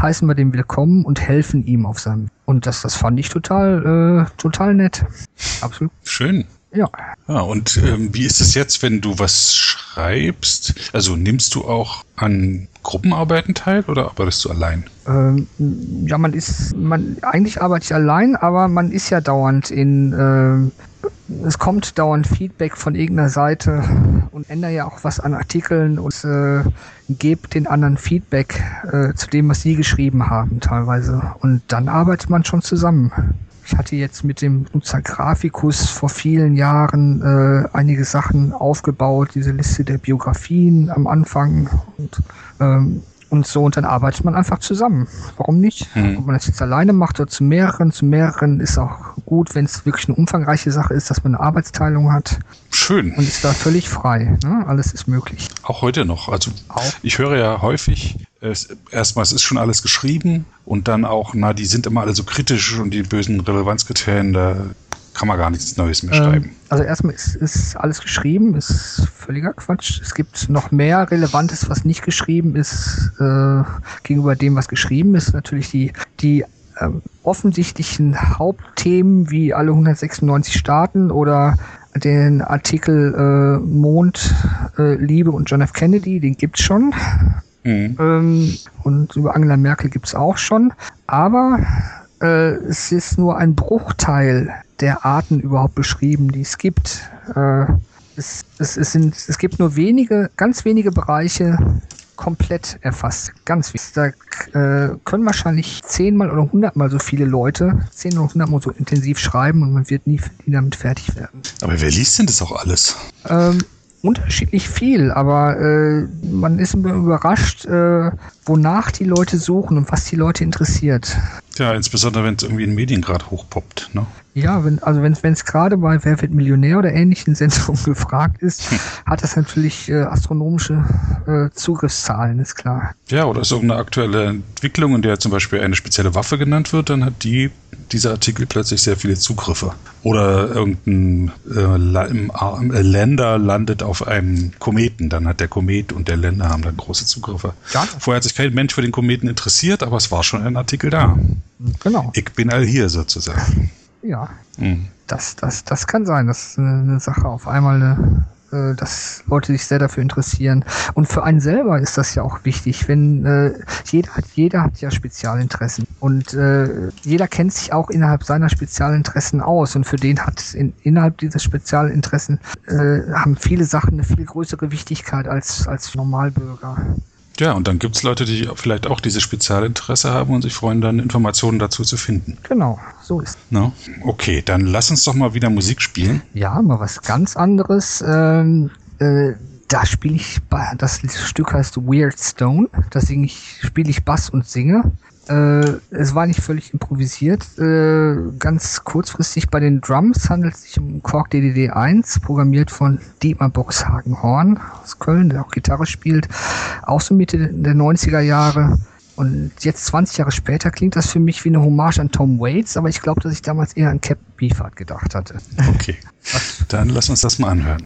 heißen wir den willkommen und helfen ihm auf seinem. Und das, das fand ich total, äh, total nett. Absolut. Schön. Ja. Ja, und ähm, wie ist es jetzt, wenn du was schreibst? Also nimmst du auch an Gruppenarbeiten teil oder arbeitest du allein? Ähm, ja, man ist, man, eigentlich arbeite ich allein, aber man ist ja dauernd in, äh, es kommt dauernd Feedback von irgendeiner Seite und ändere ja auch was an Artikeln und äh, gebe den anderen Feedback äh, zu dem, was sie geschrieben haben teilweise. Und dann arbeitet man schon zusammen. Ich hatte jetzt mit dem Nutzer Graficus vor vielen Jahren äh, einige Sachen aufgebaut, diese Liste der Biografien am Anfang und ähm, und so, und dann arbeitet man einfach zusammen. Warum nicht? Mhm. Ob man das jetzt alleine macht oder zu mehreren, zu mehreren ist auch gut, wenn es wirklich eine umfangreiche Sache ist, dass man eine Arbeitsteilung hat. Schön. Und ist da völlig frei. Ne? Alles ist möglich. Auch heute noch. Also auch. ich höre ja häufig, es, erstmal, es ist schon alles geschrieben und dann auch, na, die sind immer alle so kritisch und die bösen Relevanzkriterien, da kann man gar nichts Neues mehr schreiben. Ähm, also erstmal ist, ist alles geschrieben, ist völliger Quatsch. Es gibt noch mehr Relevantes, was nicht geschrieben ist, äh, gegenüber dem, was geschrieben ist. Natürlich die, die ähm, offensichtlichen Hauptthemen wie alle 196 Staaten oder den Artikel äh, Mond, äh, Liebe und John F. Kennedy, den gibt's schon. Mhm. Ähm, und über Angela Merkel gibt's auch schon. Aber äh, es ist nur ein Bruchteil der Arten überhaupt beschrieben, die es gibt. Äh, es, es, es, sind, es gibt nur wenige, ganz wenige Bereiche, komplett erfasst. Ganz wichtig. Da äh, können wahrscheinlich zehnmal oder hundertmal so viele Leute, zehn oder hundertmal so intensiv schreiben und man wird nie, nie damit fertig werden. Aber wer liest denn das auch alles? Ähm, unterschiedlich viel, aber äh, man ist überrascht, äh, wonach die Leute suchen und was die Leute interessiert. Ja, insbesondere wenn es irgendwie in Medien gerade hochpoppt. Ne? Ja, wenn, also wenn es gerade bei Wer wird Millionär oder ähnlichen Sendungen gefragt ist, hm. hat das natürlich äh, astronomische äh, Zugriffszahlen, ist klar. Ja, oder ist irgendeine aktuelle Entwicklung, in der zum Beispiel eine spezielle Waffe genannt wird, dann hat die dieser Artikel plötzlich sehr viele Zugriffe. Oder irgendein äh, äh, Länder landet auf einem Kometen, dann hat der Komet und der Länder haben dann große Zugriffe. Ja. Vorher hat sich kein Mensch für den Kometen interessiert, aber es war schon ein Artikel da. Genau. Ich bin all hier sozusagen. Ja. Mhm. Das, das, das kann sein, dass eine Sache auf einmal eine äh, dass Leute sich sehr dafür interessieren. Und für einen selber ist das ja auch wichtig, wenn äh, jeder hat, jeder hat ja Spezialinteressen und äh, jeder kennt sich auch innerhalb seiner Spezialinteressen aus und für den hat in, innerhalb dieser Spezialinteressen äh, haben viele Sachen eine viel größere Wichtigkeit als als Normalbürger. Ja, und dann gibt es Leute, die vielleicht auch dieses Spezialinteresse haben und sich freuen, dann Informationen dazu zu finden. Genau, so ist no? Okay, dann lass uns doch mal wieder Musik spielen. Ja, mal was ganz anderes. Ähm, äh, da spiele ich, das Stück heißt Weird Stone. Da singe ich, spiele ich Bass und singe. Äh, es war nicht völlig improvisiert. Äh, ganz kurzfristig bei den Drums handelt es sich um Korg DDD 1, programmiert von Dietmar Boxhagen Horn aus Köln, der auch Gitarre spielt. Auch so Mitte der 90er Jahre. Und jetzt 20 Jahre später klingt das für mich wie eine Hommage an Tom Waits, aber ich glaube, dass ich damals eher an Captain Beefheart gedacht hatte. Okay. Dann lass uns das mal anhören.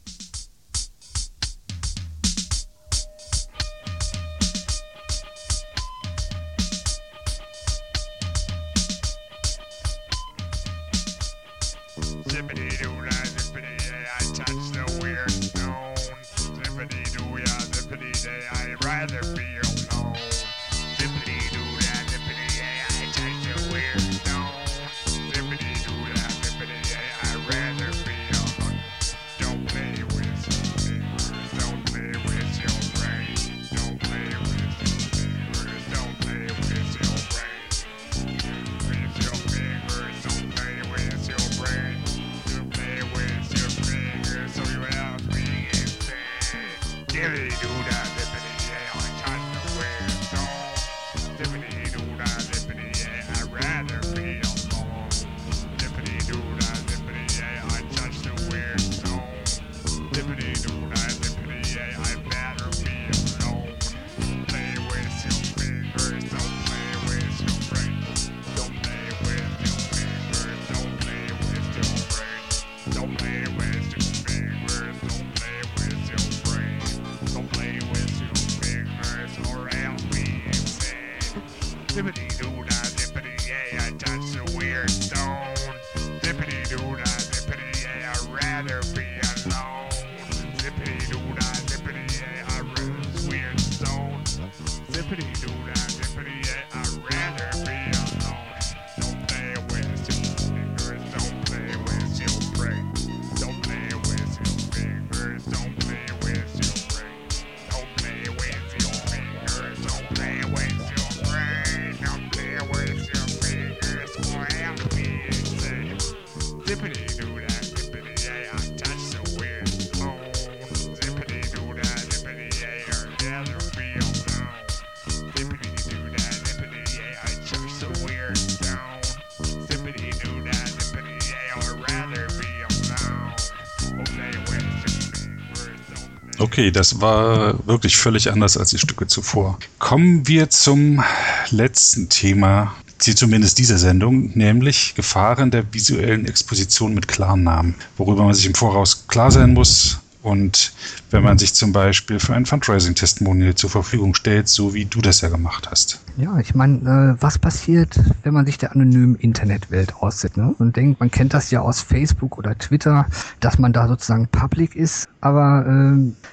Okay, das war wirklich völlig anders als die Stücke zuvor. Kommen wir zum letzten Thema zumindest dieser Sendung, nämlich Gefahren der visuellen Exposition mit Klarnamen, worüber man sich im Voraus klar sein muss, und wenn man sich zum Beispiel für ein Fundraising-Testimonial zur Verfügung stellt, so wie du das ja gemacht hast. Ja, ich meine, äh, was passiert, wenn man sich der anonymen Internetwelt aussetzt ne? und denkt, man kennt das ja aus Facebook oder Twitter, dass man da sozusagen public ist, aber äh,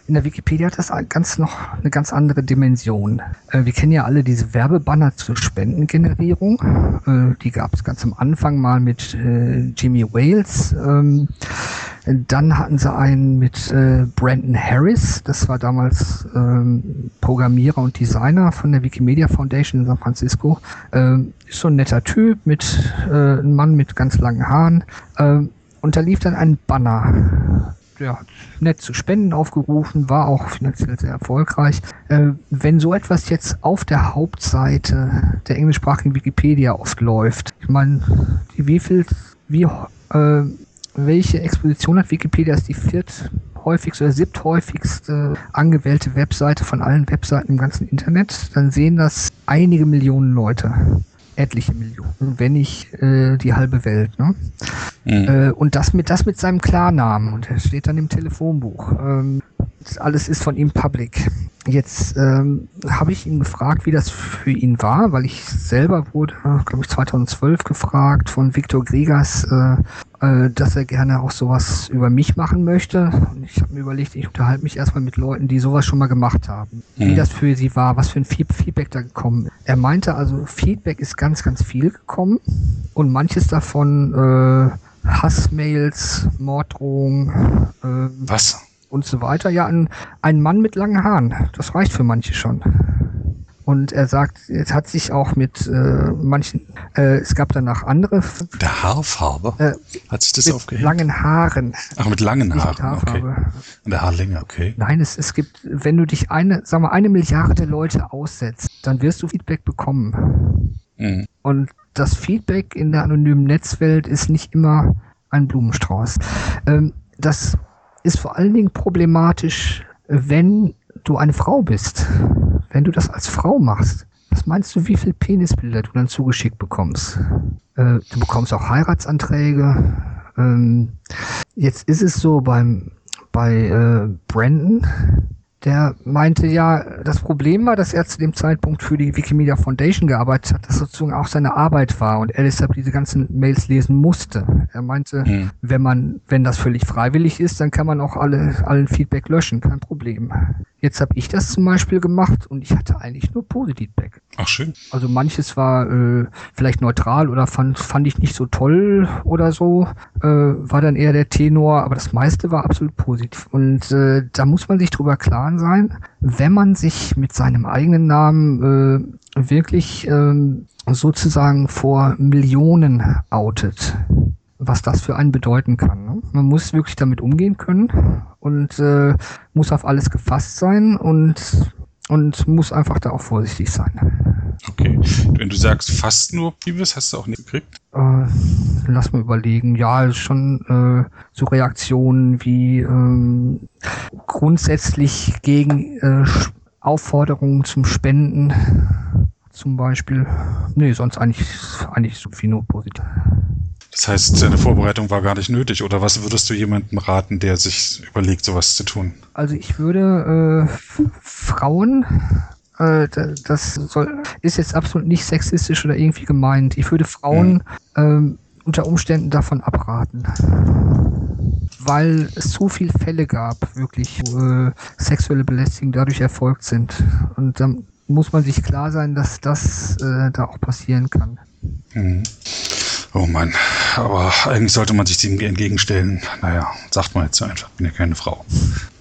in der Wikipedia hat das ganz noch eine ganz andere Dimension. Äh, wir kennen ja alle diese Werbebanner zur Spendengenerierung. Äh, die gab es ganz am Anfang mal mit äh, Jimmy Wales. Ähm, dann hatten sie einen mit äh, Brandon Harris, das war damals ähm, Programmierer und Designer von der Wikimedia Foundation in San Francisco. Ähm, ist so ein netter Typ mit äh, einem Mann mit ganz langen Haaren. Ähm, und da lief dann ein Banner. Der hat nett zu Spenden aufgerufen, war auch finanziell sehr erfolgreich. Äh, wenn so etwas jetzt auf der Hauptseite der englischsprachigen Wikipedia oft läuft, ich meine, wie viel, wie äh, welche Exposition hat Wikipedia? ist die vierthäufigste oder siebthäufigste angewählte Webseite von allen Webseiten im ganzen Internet. Dann sehen das einige Millionen Leute. Etliche Millionen, wenn nicht äh, die halbe Welt. Ne? Mhm. Äh, und das mit, das mit seinem Klarnamen. Und er steht dann im Telefonbuch. Ähm, alles ist von ihm public. Jetzt ähm, habe ich ihn gefragt, wie das für ihn war, weil ich selber wurde, glaube ich, 2012 gefragt von Viktor Griegas, äh, äh, dass er gerne auch sowas über mich machen möchte. Und ich habe mir überlegt, ich unterhalte mich erstmal mit Leuten, die sowas schon mal gemacht haben. Mhm. Wie das für sie war, was für ein Feedback da gekommen ist. Er meinte also, Feedback ist ganz, ganz viel gekommen und manches davon äh, Hassmails, Morddrohungen. Äh, was? Und so weiter. Ja, ein, ein Mann mit langen Haaren. Das reicht für manche schon. Und er sagt, es hat sich auch mit äh, manchen, äh, es gab danach andere. Der Haarfarbe? Äh, hat sich das mit aufgehängt? langen Haaren. Ach, mit langen Haaren, mit okay. Und der Haarlänge, okay. Nein, es, es gibt, wenn du dich eine, sag mal, eine Milliarde Leute aussetzt, dann wirst du Feedback bekommen. Mhm. Und das Feedback in der anonymen Netzwelt ist nicht immer ein Blumenstrauß. Ähm, das ist vor allen Dingen problematisch, wenn du eine Frau bist wenn du das als Frau machst, was meinst du, wie viele Penisbilder du dann zugeschickt bekommst? Äh, du bekommst auch Heiratsanträge. Ähm, jetzt ist es so beim bei äh, Brandon, der meinte ja, das Problem war, dass er zu dem Zeitpunkt für die Wikimedia Foundation gearbeitet hat, dass sozusagen auch seine Arbeit war und er deshalb diese ganzen Mails lesen musste. Er meinte, hm. wenn man, wenn das völlig freiwillig ist, dann kann man auch alle, allen Feedback löschen, kein Problem. Jetzt habe ich das zum Beispiel gemacht und ich hatte eigentlich nur Positivback. Ach schön. Also manches war äh, vielleicht neutral oder fand, fand ich nicht so toll oder so, äh, war dann eher der Tenor, aber das meiste war absolut positiv. Und äh, da muss man sich drüber klar sein, wenn man sich mit seinem eigenen Namen äh, wirklich äh, sozusagen vor Millionen outet, was das für einen bedeuten kann. Ne? Man muss wirklich damit umgehen können und äh, muss auf alles gefasst sein und, und muss einfach da auch vorsichtig sein. Okay. Wenn du sagst fast nur Priebes, hast du auch nicht gekriegt? Äh, lass mal überlegen. Ja, schon äh, so Reaktionen wie ähm, grundsätzlich gegen äh, Aufforderungen zum Spenden zum Beispiel. Nee, sonst eigentlich, eigentlich so viel nur positiv. Das heißt, deine Vorbereitung war gar nicht nötig. Oder was würdest du jemandem raten, der sich überlegt, sowas zu tun? Also ich würde äh, Frauen, äh, das soll, ist jetzt absolut nicht sexistisch oder irgendwie gemeint. Ich würde Frauen mhm. äh, unter Umständen davon abraten. Weil es zu viele Fälle gab, wirklich, wo äh, sexuelle Belästigung dadurch erfolgt sind. Und dann muss man sich klar sein, dass das äh, da auch passieren kann. Mhm. Oh Mann, aber eigentlich sollte man sich dem entgegenstellen. Naja, sagt man jetzt so einfach, bin ja keine Frau.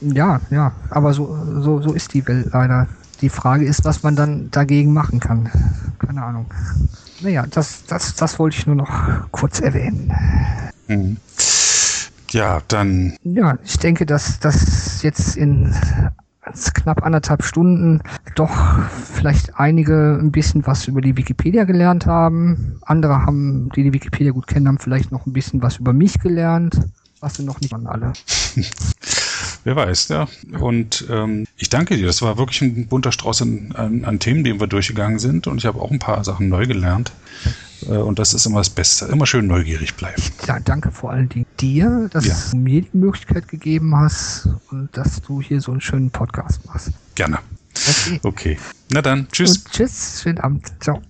Ja, ja, aber so, so, so ist die Welt leider. Die Frage ist, was man dann dagegen machen kann. Keine Ahnung. Naja, das, das, das wollte ich nur noch kurz erwähnen. Mhm. Ja, dann. Ja, ich denke, dass das jetzt in knapp anderthalb Stunden doch vielleicht einige ein bisschen was über die Wikipedia gelernt haben. Andere haben, die die Wikipedia gut kennen, haben vielleicht noch ein bisschen was über mich gelernt. Was sind noch nicht an alle. Wer weiß, ja. Und ähm, ich danke dir. Das war wirklich ein bunter Strauß an, an, an Themen, den wir durchgegangen sind. Und ich habe auch ein paar Sachen neu gelernt. Äh, und das ist immer das Beste. Immer schön neugierig bleiben. Ja, danke vor allen Dingen dir, dass Ja. du mir die Möglichkeit gegeben hast und dass du hier so einen schönen Podcast machst. Gerne. Okay. Okay. Na dann, tschüss. Und tschüss, schönen Abend. Ciao.